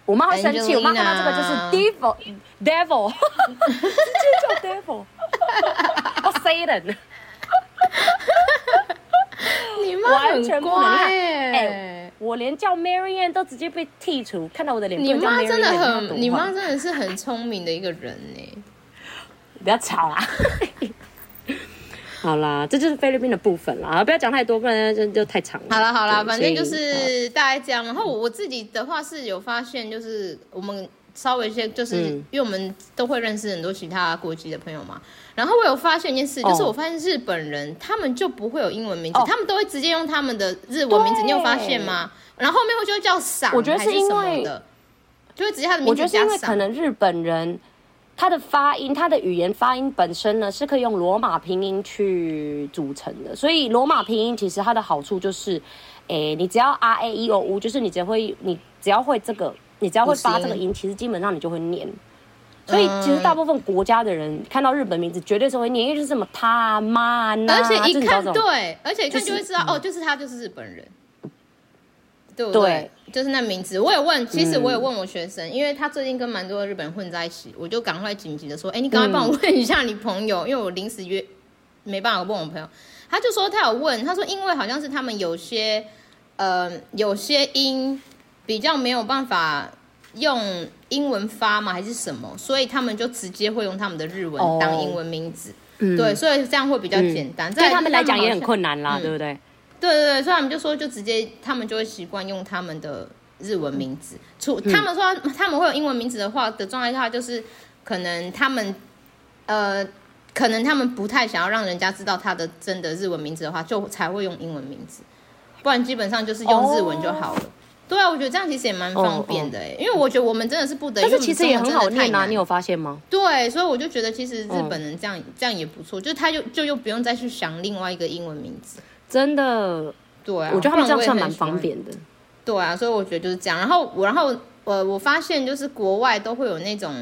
Speaker 1: 我妈会生气，我妈看到这个就是 devil，devil，直接叫 devil，哦 Satan，
Speaker 2: 你妈很乖哎。
Speaker 1: 我连叫 Marianne 都直接被剔除，看到我的脸。
Speaker 2: 你妈真的很，你妈真的是很聪明的一个人呢。
Speaker 1: 不要吵啦。好啦，这就是菲律宾的部分啦，不要讲太多，不然就就太长了。
Speaker 2: 好了好了，反正就是大概这样。然后我自己的话是有发现，就是我们稍微一些，就是、嗯、因为我们都会认识很多其他国籍的朋友嘛。然后我有发现一件事，就是我发现日本人、oh. 他们就不会有英文名字，oh. 他们都会直接用他们的日文名字。你有发现吗？然后后面会就会叫傻，
Speaker 1: 我觉得是因为
Speaker 2: 的，就会直接他的名字。
Speaker 1: 我觉得是因为可能日本人，他的发音，他的语言发音本身呢，是可以用罗马拼音去组成的。所以罗马拼音其实它的好处就是，诶、欸，你只要 r a e o u，就是你只会，你只要会这个，你只要会发这个音，其实基本上你就会念。所以其实大部分国家的人看到日本名字，绝对是会念，因为就是什么他妈呢，
Speaker 2: 而且一看对，而且一看就会知道，就是、哦，就是他就是日本人。对不对？对，就是那名字。我也问，其实我也问我学生，嗯、因为他最近跟蛮多的日本人混在一起，我就赶快紧急的说：“哎，你赶快帮我问一下你朋友，嗯、因为我临时约没办法问我朋友。”他就说他有问，他说因为好像是他们有些呃有些音比较没有办法用英文发嘛，还是什么，所以他们就直接会用他们的日文当英文名字。哦、对，所以这样会比较简单，对、嗯、他们来讲也很困难啦，嗯、对不对？对对对，所以他们就说，就直接他们就会习惯用他们的日文名字。除他们说他们会有英文名字的话的状态下，就是可能他们呃，可能他们不太想要让人家知道他的真的日文名字的话，就才会用英文名字。不然基本上就是用日文就好了。Oh. 对啊，我觉得这样其实也蛮方便的哎，oh, oh. 因为我觉得我们真的是不得已，但是其实也很好念啊，你有发现吗？对，所以我就觉得其实日本人这样、oh. 这样也不错，就是他就就又不用再去想另外一个英文名字。真的，对啊，我觉得他们这样算蛮方便的。对啊，所以我觉得就是这样。然后我，然后呃，我发现就是国外都会有那种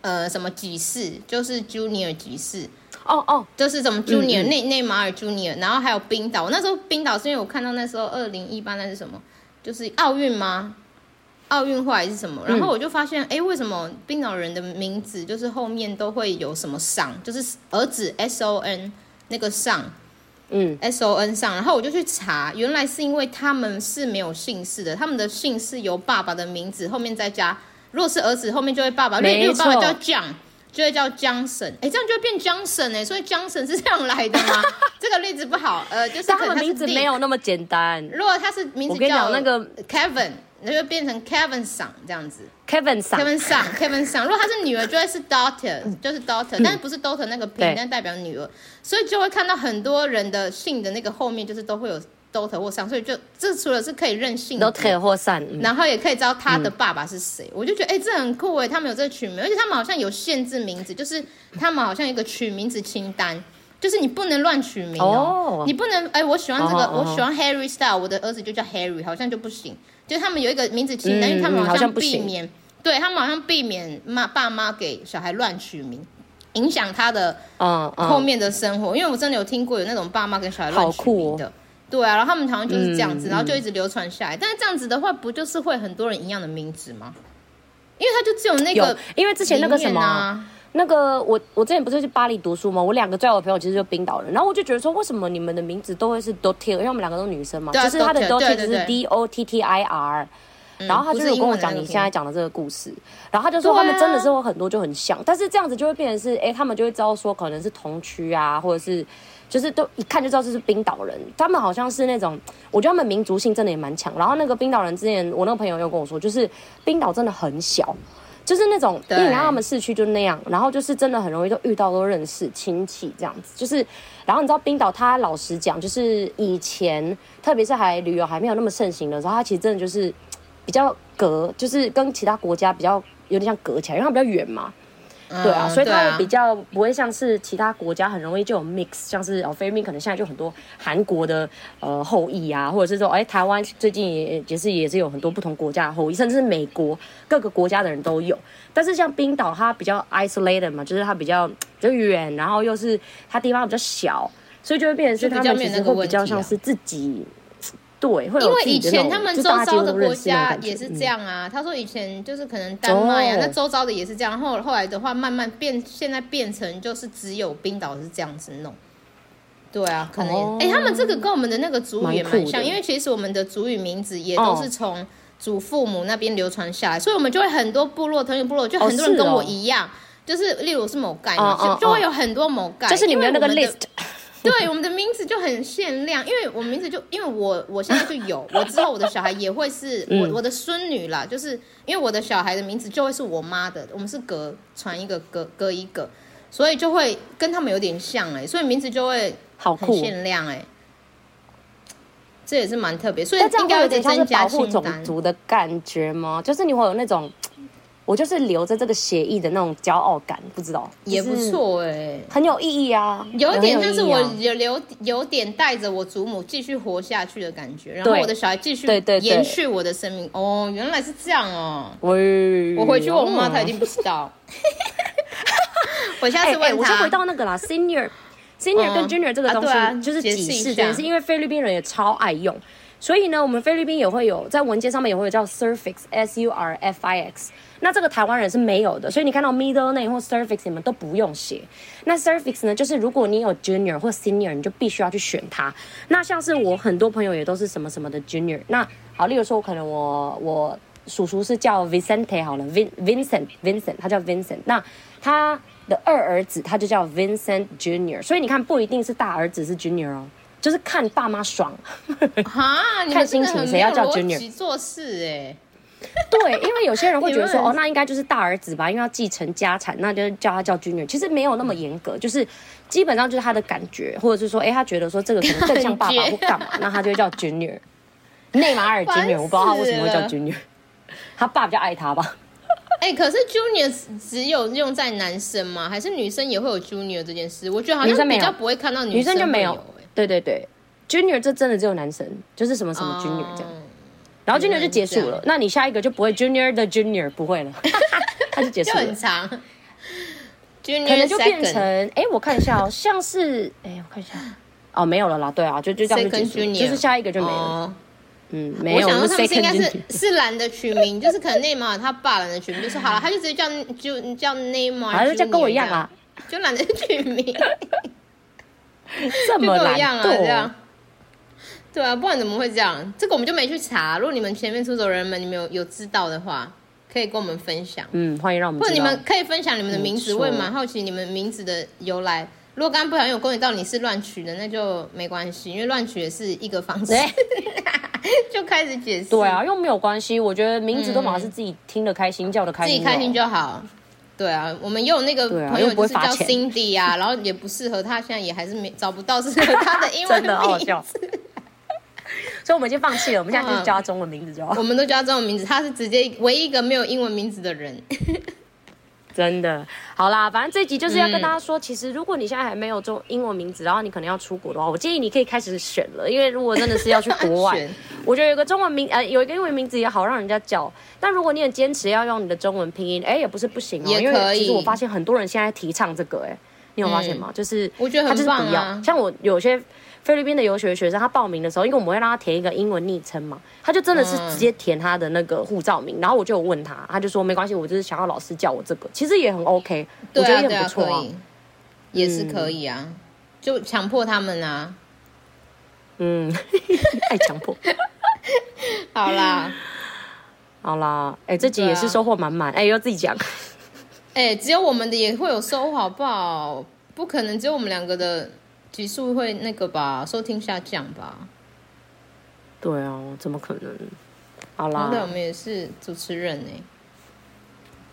Speaker 2: 呃什么集市，就是 Junior 集市。哦哦，就是什么 Junior 内内、嗯嗯、马尔 Junior，然后还有冰岛。我那时候冰岛是因为我看到那时候二零一八那是什么，就是奥运吗？奥运会还是什么？然后我就发现，哎、嗯，为什么冰岛人的名字就是后面都会有什么上，就是儿子 S O N 那个上。嗯，S O N 上，然后我就去查，原来是因为他们是没有姓氏的，他们的姓氏由爸爸的名字后面再加，如果是儿子后面就会爸爸，因为爸爸叫 John，就会叫 Johnson，哎，这样就会变 Johnson 哎，所以 Johnson 是这样来的吗？这个例子不好，呃，就是他的名字没有那么简单。如果他是名字叫那个 Kevin。那就变成 Kevin 桑这样子，Kevin 桑，Kevin 桑，Kevin 桑。如果他是女儿，就会是 daughter，就是 daughter，但是不是 daughter 那个拼，但代表女儿，所以就会看到很多人的姓的那个后面就是都会有 daughter 或上，所以就这除了是可以任性，daughter 或桑，然后也可以知道他的爸爸是谁。我就觉得哎，这很酷哎，他们有这个取名，而且他们好像有限制名字，就是他们好像有一个取名字清单，就是你不能乱取名哦，你不能哎，我喜欢这个，我喜欢 Harry Style，我的儿子就叫 Harry，好像就不行。就他们有一个名字清单，因为他们好像避免，对他们好像避免妈爸妈给小孩乱取名，影响他的后面的生活。因为我真的有听过有那种爸妈跟小孩乱取名的，对啊，然后他们好像就是这样子，然后就一直流传下来。但是这样子的话，不就是会很多人一样的名字吗？因为他就只有那个，因为之前那个什么。那个我我之前不是去巴黎读书吗？我两个最好的朋友其实就冰岛人，然后我就觉得说，为什么你们的名字都会是 Dottir？因为我们两个都是女生嘛，啊、就是他的 Dottir 就是 D O T T I R，然后他就是跟我讲你现在讲的这个故事，然后他就说他们真的是会很多就很像，啊、但是这样子就会变成是，哎，他们就会知道说可能是同区啊，或者是就是都一看就知道这是冰岛人，他们好像是那种，我觉得他们民族性真的也蛮强。然后那个冰岛人之前我那个朋友又跟我说，就是冰岛真的很小。就是那种，因为他们市区就那样，然后就是真的很容易就遇到都认识亲戚这样子。就是，然后你知道冰岛，他老实讲，就是以前，特别是还旅游还没有那么盛行的时候，他其实真的就是比较隔，就是跟其他国家比较有点像隔起来，因为它比较远嘛。对啊，所以它会比较不会像是其他国家很容易就有 mix，像是哦菲律宾可能现在就很多韩国的呃后裔啊，或者是说哎台湾最近也也是也是有很多不同国家的后裔，甚至是美国各个国家的人都有。但是像冰岛它比较 isolated 嘛，就是它比较比较远，然后又是它地方比较小，所以就会变成是他们其实会比较像是自己。对，因为以前他们周遭的国家也是这样啊。他说以前就是可能丹麦啊，那周遭的也是这样。后后来的话，慢慢变，现在变成就是只有冰岛是这样子弄。对啊，可能哎，他们这个跟我们的那个族语也蛮像，因为其实我们的族语名字也都是从祖父母那边流传下来，所以我们就会很多部落，同一部落就很多人跟我一样，就是例如是某盖嘛，就会有很多某盖，就是你们那个 list。对，我们的名字就很限量，因为我名字就 因为我我现在就有，我之后我的小孩也会是我我的孙女啦，就是因为我的小孩的名字就会是我妈的，我们是隔传一个隔隔一个，所以就会跟他们有点像哎、欸，所以名字就会很限量哎、欸，这也是蛮特别，所以应该有点像是保护种族的感觉吗？就是你会有那种
Speaker 1: 我就是留着这个协议的那种骄傲感，不知道
Speaker 2: 也不错哎、欸，
Speaker 1: 很有意义啊，
Speaker 2: 有一点像是我有留有点带着我祖母继续活下去的感觉，然后我的小孩继续延续我的生命。哦，原来是这样哦，喂，我回去问我妈，她一定不知道。我下次问、欸欸、
Speaker 1: 我就回到那个啦，senior senior 跟 junior 这个东西，嗯啊啊、就是几世这件事，因为菲律宾人也超爱用。所以呢，我们菲律宾也会有在文件上面也会有叫 suffix s u r f i x，那这个台湾人是没有的，所以你看到 middle name 或 suffix 你们都不用写。那 suffix 呢，就是如果你有 junior 或 senior，你就必须要去选它。那像是我很多朋友也都是什么什么的 junior。那好，例如说，我可能我我叔叔是叫 Vicente 好了，Vin Vincent Vincent，他叫 Vincent。那他的二儿子他就叫 Vincent Junior。所以你看，不一定是大儿子是 junior 哦。就是看爸妈爽，
Speaker 2: 哈，
Speaker 1: 看心情谁要叫 Junior
Speaker 2: 做事哎、欸，
Speaker 1: 对，因为有些人会觉得说 哦，那应该就是大儿子吧，因为要继承家产，那就叫他叫 Junior。其实没有那么严格，就是基本上就是他的感觉，或者是说，哎、欸，他觉得说这个可能更像爸爸或干嘛，那他就叫 Junior。内马尔 Junior，我不知道他为什么会叫 Junior，他爸比较爱他吧？
Speaker 2: 哎、欸，可是 Junior 只有用在男生吗？还是女生也会有 Junior 这件事？我觉得好像比较不会看到女生，
Speaker 1: 女生就没有。对对对，Junior 这真的只有男生，就是什么什么 Junior 这样，然后 Junior 就结束了。那你下一个就不会 Junior 的 Junior 不会了，他就结束了。
Speaker 2: 就很长，Junior
Speaker 1: 可能就变成哎，我看一下哦，像是哎，我看一下哦，没有了啦，对啊，就就这样就结束，就是下一个就没了。嗯，没有。
Speaker 2: 我想他们是应该是是懒得取名，就是可能内马尔他爸懒得取名，就是好了，他就直接叫就叫内马尔，
Speaker 1: 好像就跟我一样啊，
Speaker 2: 就懒得取名。
Speaker 1: 这么懒
Speaker 2: 啊，这样，对啊，不然怎么会这样？这个我们就没去查。如果你们前面出走人们，你们有有知道的话，可以跟我们分享。
Speaker 1: 嗯，欢迎让我们。
Speaker 2: 或者你们可以分享你们的名字，我也蛮好奇你们名字的由来。如果刚刚不小心有勾引到你是乱取的，那就没关系，因为乱取也是一个方式。就开始解释。
Speaker 1: 对啊，又没有关系。我觉得名字都嘛是自己听得开心，叫得开心，
Speaker 2: 自己开心就好。对啊，我们也有那个朋友就是叫 Cindy 啊，然后也不适合他，现在也还是没找不到适合他的英文名字，真 的好笑。
Speaker 1: 所以我们已经放弃了，我们现在就是叫他中文名字就好。
Speaker 2: 我们都叫他中文名字，他是直接唯一一个没有英文名字的人。
Speaker 1: 真的，好啦，反正这一集就是要跟大家说，嗯、其实如果你现在还没有中英文名字，然后你可能要出国的话，我建议你可以开始选了，因为如果真的是要去国外，我觉得有个中文名，呃，有一个英文名字也好让人家叫。但如果你很坚持要用你的中文拼音，哎、欸，也不是不行哦。因为其实我发现很多人现在提倡这个、欸，哎，你有发现吗？嗯、就是
Speaker 2: 我觉得他就是不要，
Speaker 1: 啊、像我有些。菲律宾的游学学生，他报名的时候，因为我们会让他填一个英文昵称嘛，他就真的是直接填他的那个护照名，嗯、然后我就有问他，他就说没关系，我就是想要老师叫我这个，其实也很 OK，
Speaker 2: 啊、
Speaker 1: 我觉得也很不错啊，啊
Speaker 2: 也是可以啊，嗯、就强迫他们啊，
Speaker 1: 嗯，爱强迫，
Speaker 2: 好啦，
Speaker 1: 好啦，哎、欸，这集也是收获满满，哎、啊，欸、要自己讲，
Speaker 2: 哎、欸，只有我们的也会有收获，好不好？不可能只有我们两个的。集数会那个吧，收听下降吧？
Speaker 1: 对啊，怎么可能？好啦，
Speaker 2: 对，我们也是主持人呢。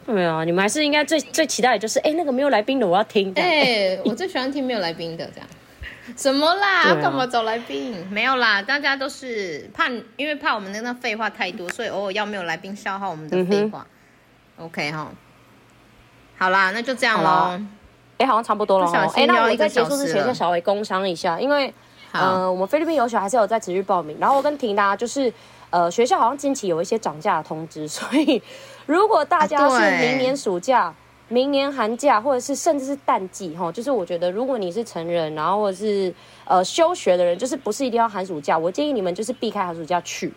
Speaker 1: 对啊，你们还是应该最最期待的就是，哎，那个没有来宾的我要听。
Speaker 2: 哎，我最喜欢听没有来宾的这样。什么啦？干、啊、嘛找来宾？没有啦，大家都是怕，因为怕我们那个废话太多，所以偶尔要没有来宾消耗我们的废话。嗯、OK 哈，好啦，那就这样喽。
Speaker 1: 哎，好像差不多了哈。哎，那我在结束之前就稍微工商一下，因为呃，我们菲律宾游学还是有在持续报名。然后我跟婷达就是，呃，学校好像近期有一些涨价的通知，所以如果大家是明年暑假、啊、明年寒假，或者是甚至是淡季哈，就是我觉得如果你是成人，然后或者是呃休学的人，就是不是一定要寒暑假，我建议你们就是避开寒暑假去。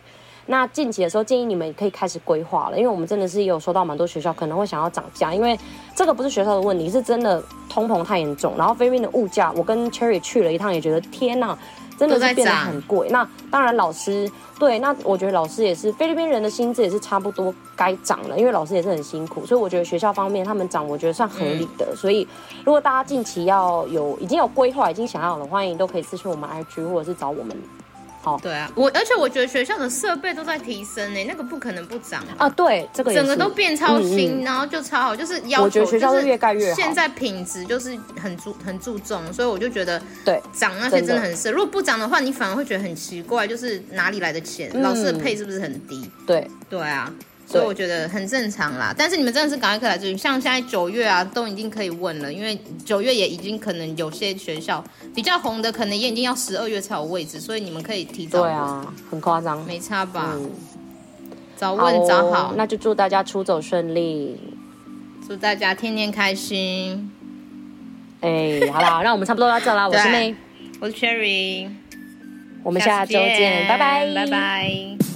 Speaker 1: 那近期的时候，建议你们可以开始规划了，因为我们真的是也有收到蛮多学校可能会想要涨价，因为这个不是学校的问题，是真的通膨太严重。然后菲律宾的物价，我跟 Cherry 去了一趟，也觉得天呐，真的是变得很贵。那当然老师对，那我觉得老师也是菲律宾人的薪资也是差不多该涨了，因为老师也是很辛苦，所以我觉得学校方面他们涨，我觉得算合理的。嗯、所以如果大家近期要有已经有规划，已经想要了，欢迎都可以私信我们 IG 或者是找我们。好
Speaker 2: 对啊，我而且我觉得学校的设备都在提升呢，那个不可能不涨
Speaker 1: 啊。对，这个
Speaker 2: 整个都变超新，嗯嗯然后就超好，就是要求。我觉得
Speaker 1: 学校是越盖越好。
Speaker 2: 现在品质就是很注很注重，所以我就觉得对涨那些真的很深。如果不涨的话，你反而会觉得很奇怪，就是哪里来的钱？嗯、老师的配是不是很低？
Speaker 1: 对
Speaker 2: 对啊，所以我觉得很正常啦。但是你们真的是赶快可以来这里，像现在九月啊，都已经可以问了，因为九月也已经可能有些学校比较红的，可能也已经要十二月才有位置，所以你们可以提早。
Speaker 1: 对啊，很夸张，
Speaker 2: 没差吧？嗯、早问早好，好，
Speaker 1: 那就祝大家出走顺利，
Speaker 2: 祝大家天天开心。
Speaker 1: 哎，好啦，那我们差不多到这啦。我是 May，
Speaker 2: 我是 Cherry，
Speaker 1: 我们下周见，见，拜拜，
Speaker 2: 拜拜。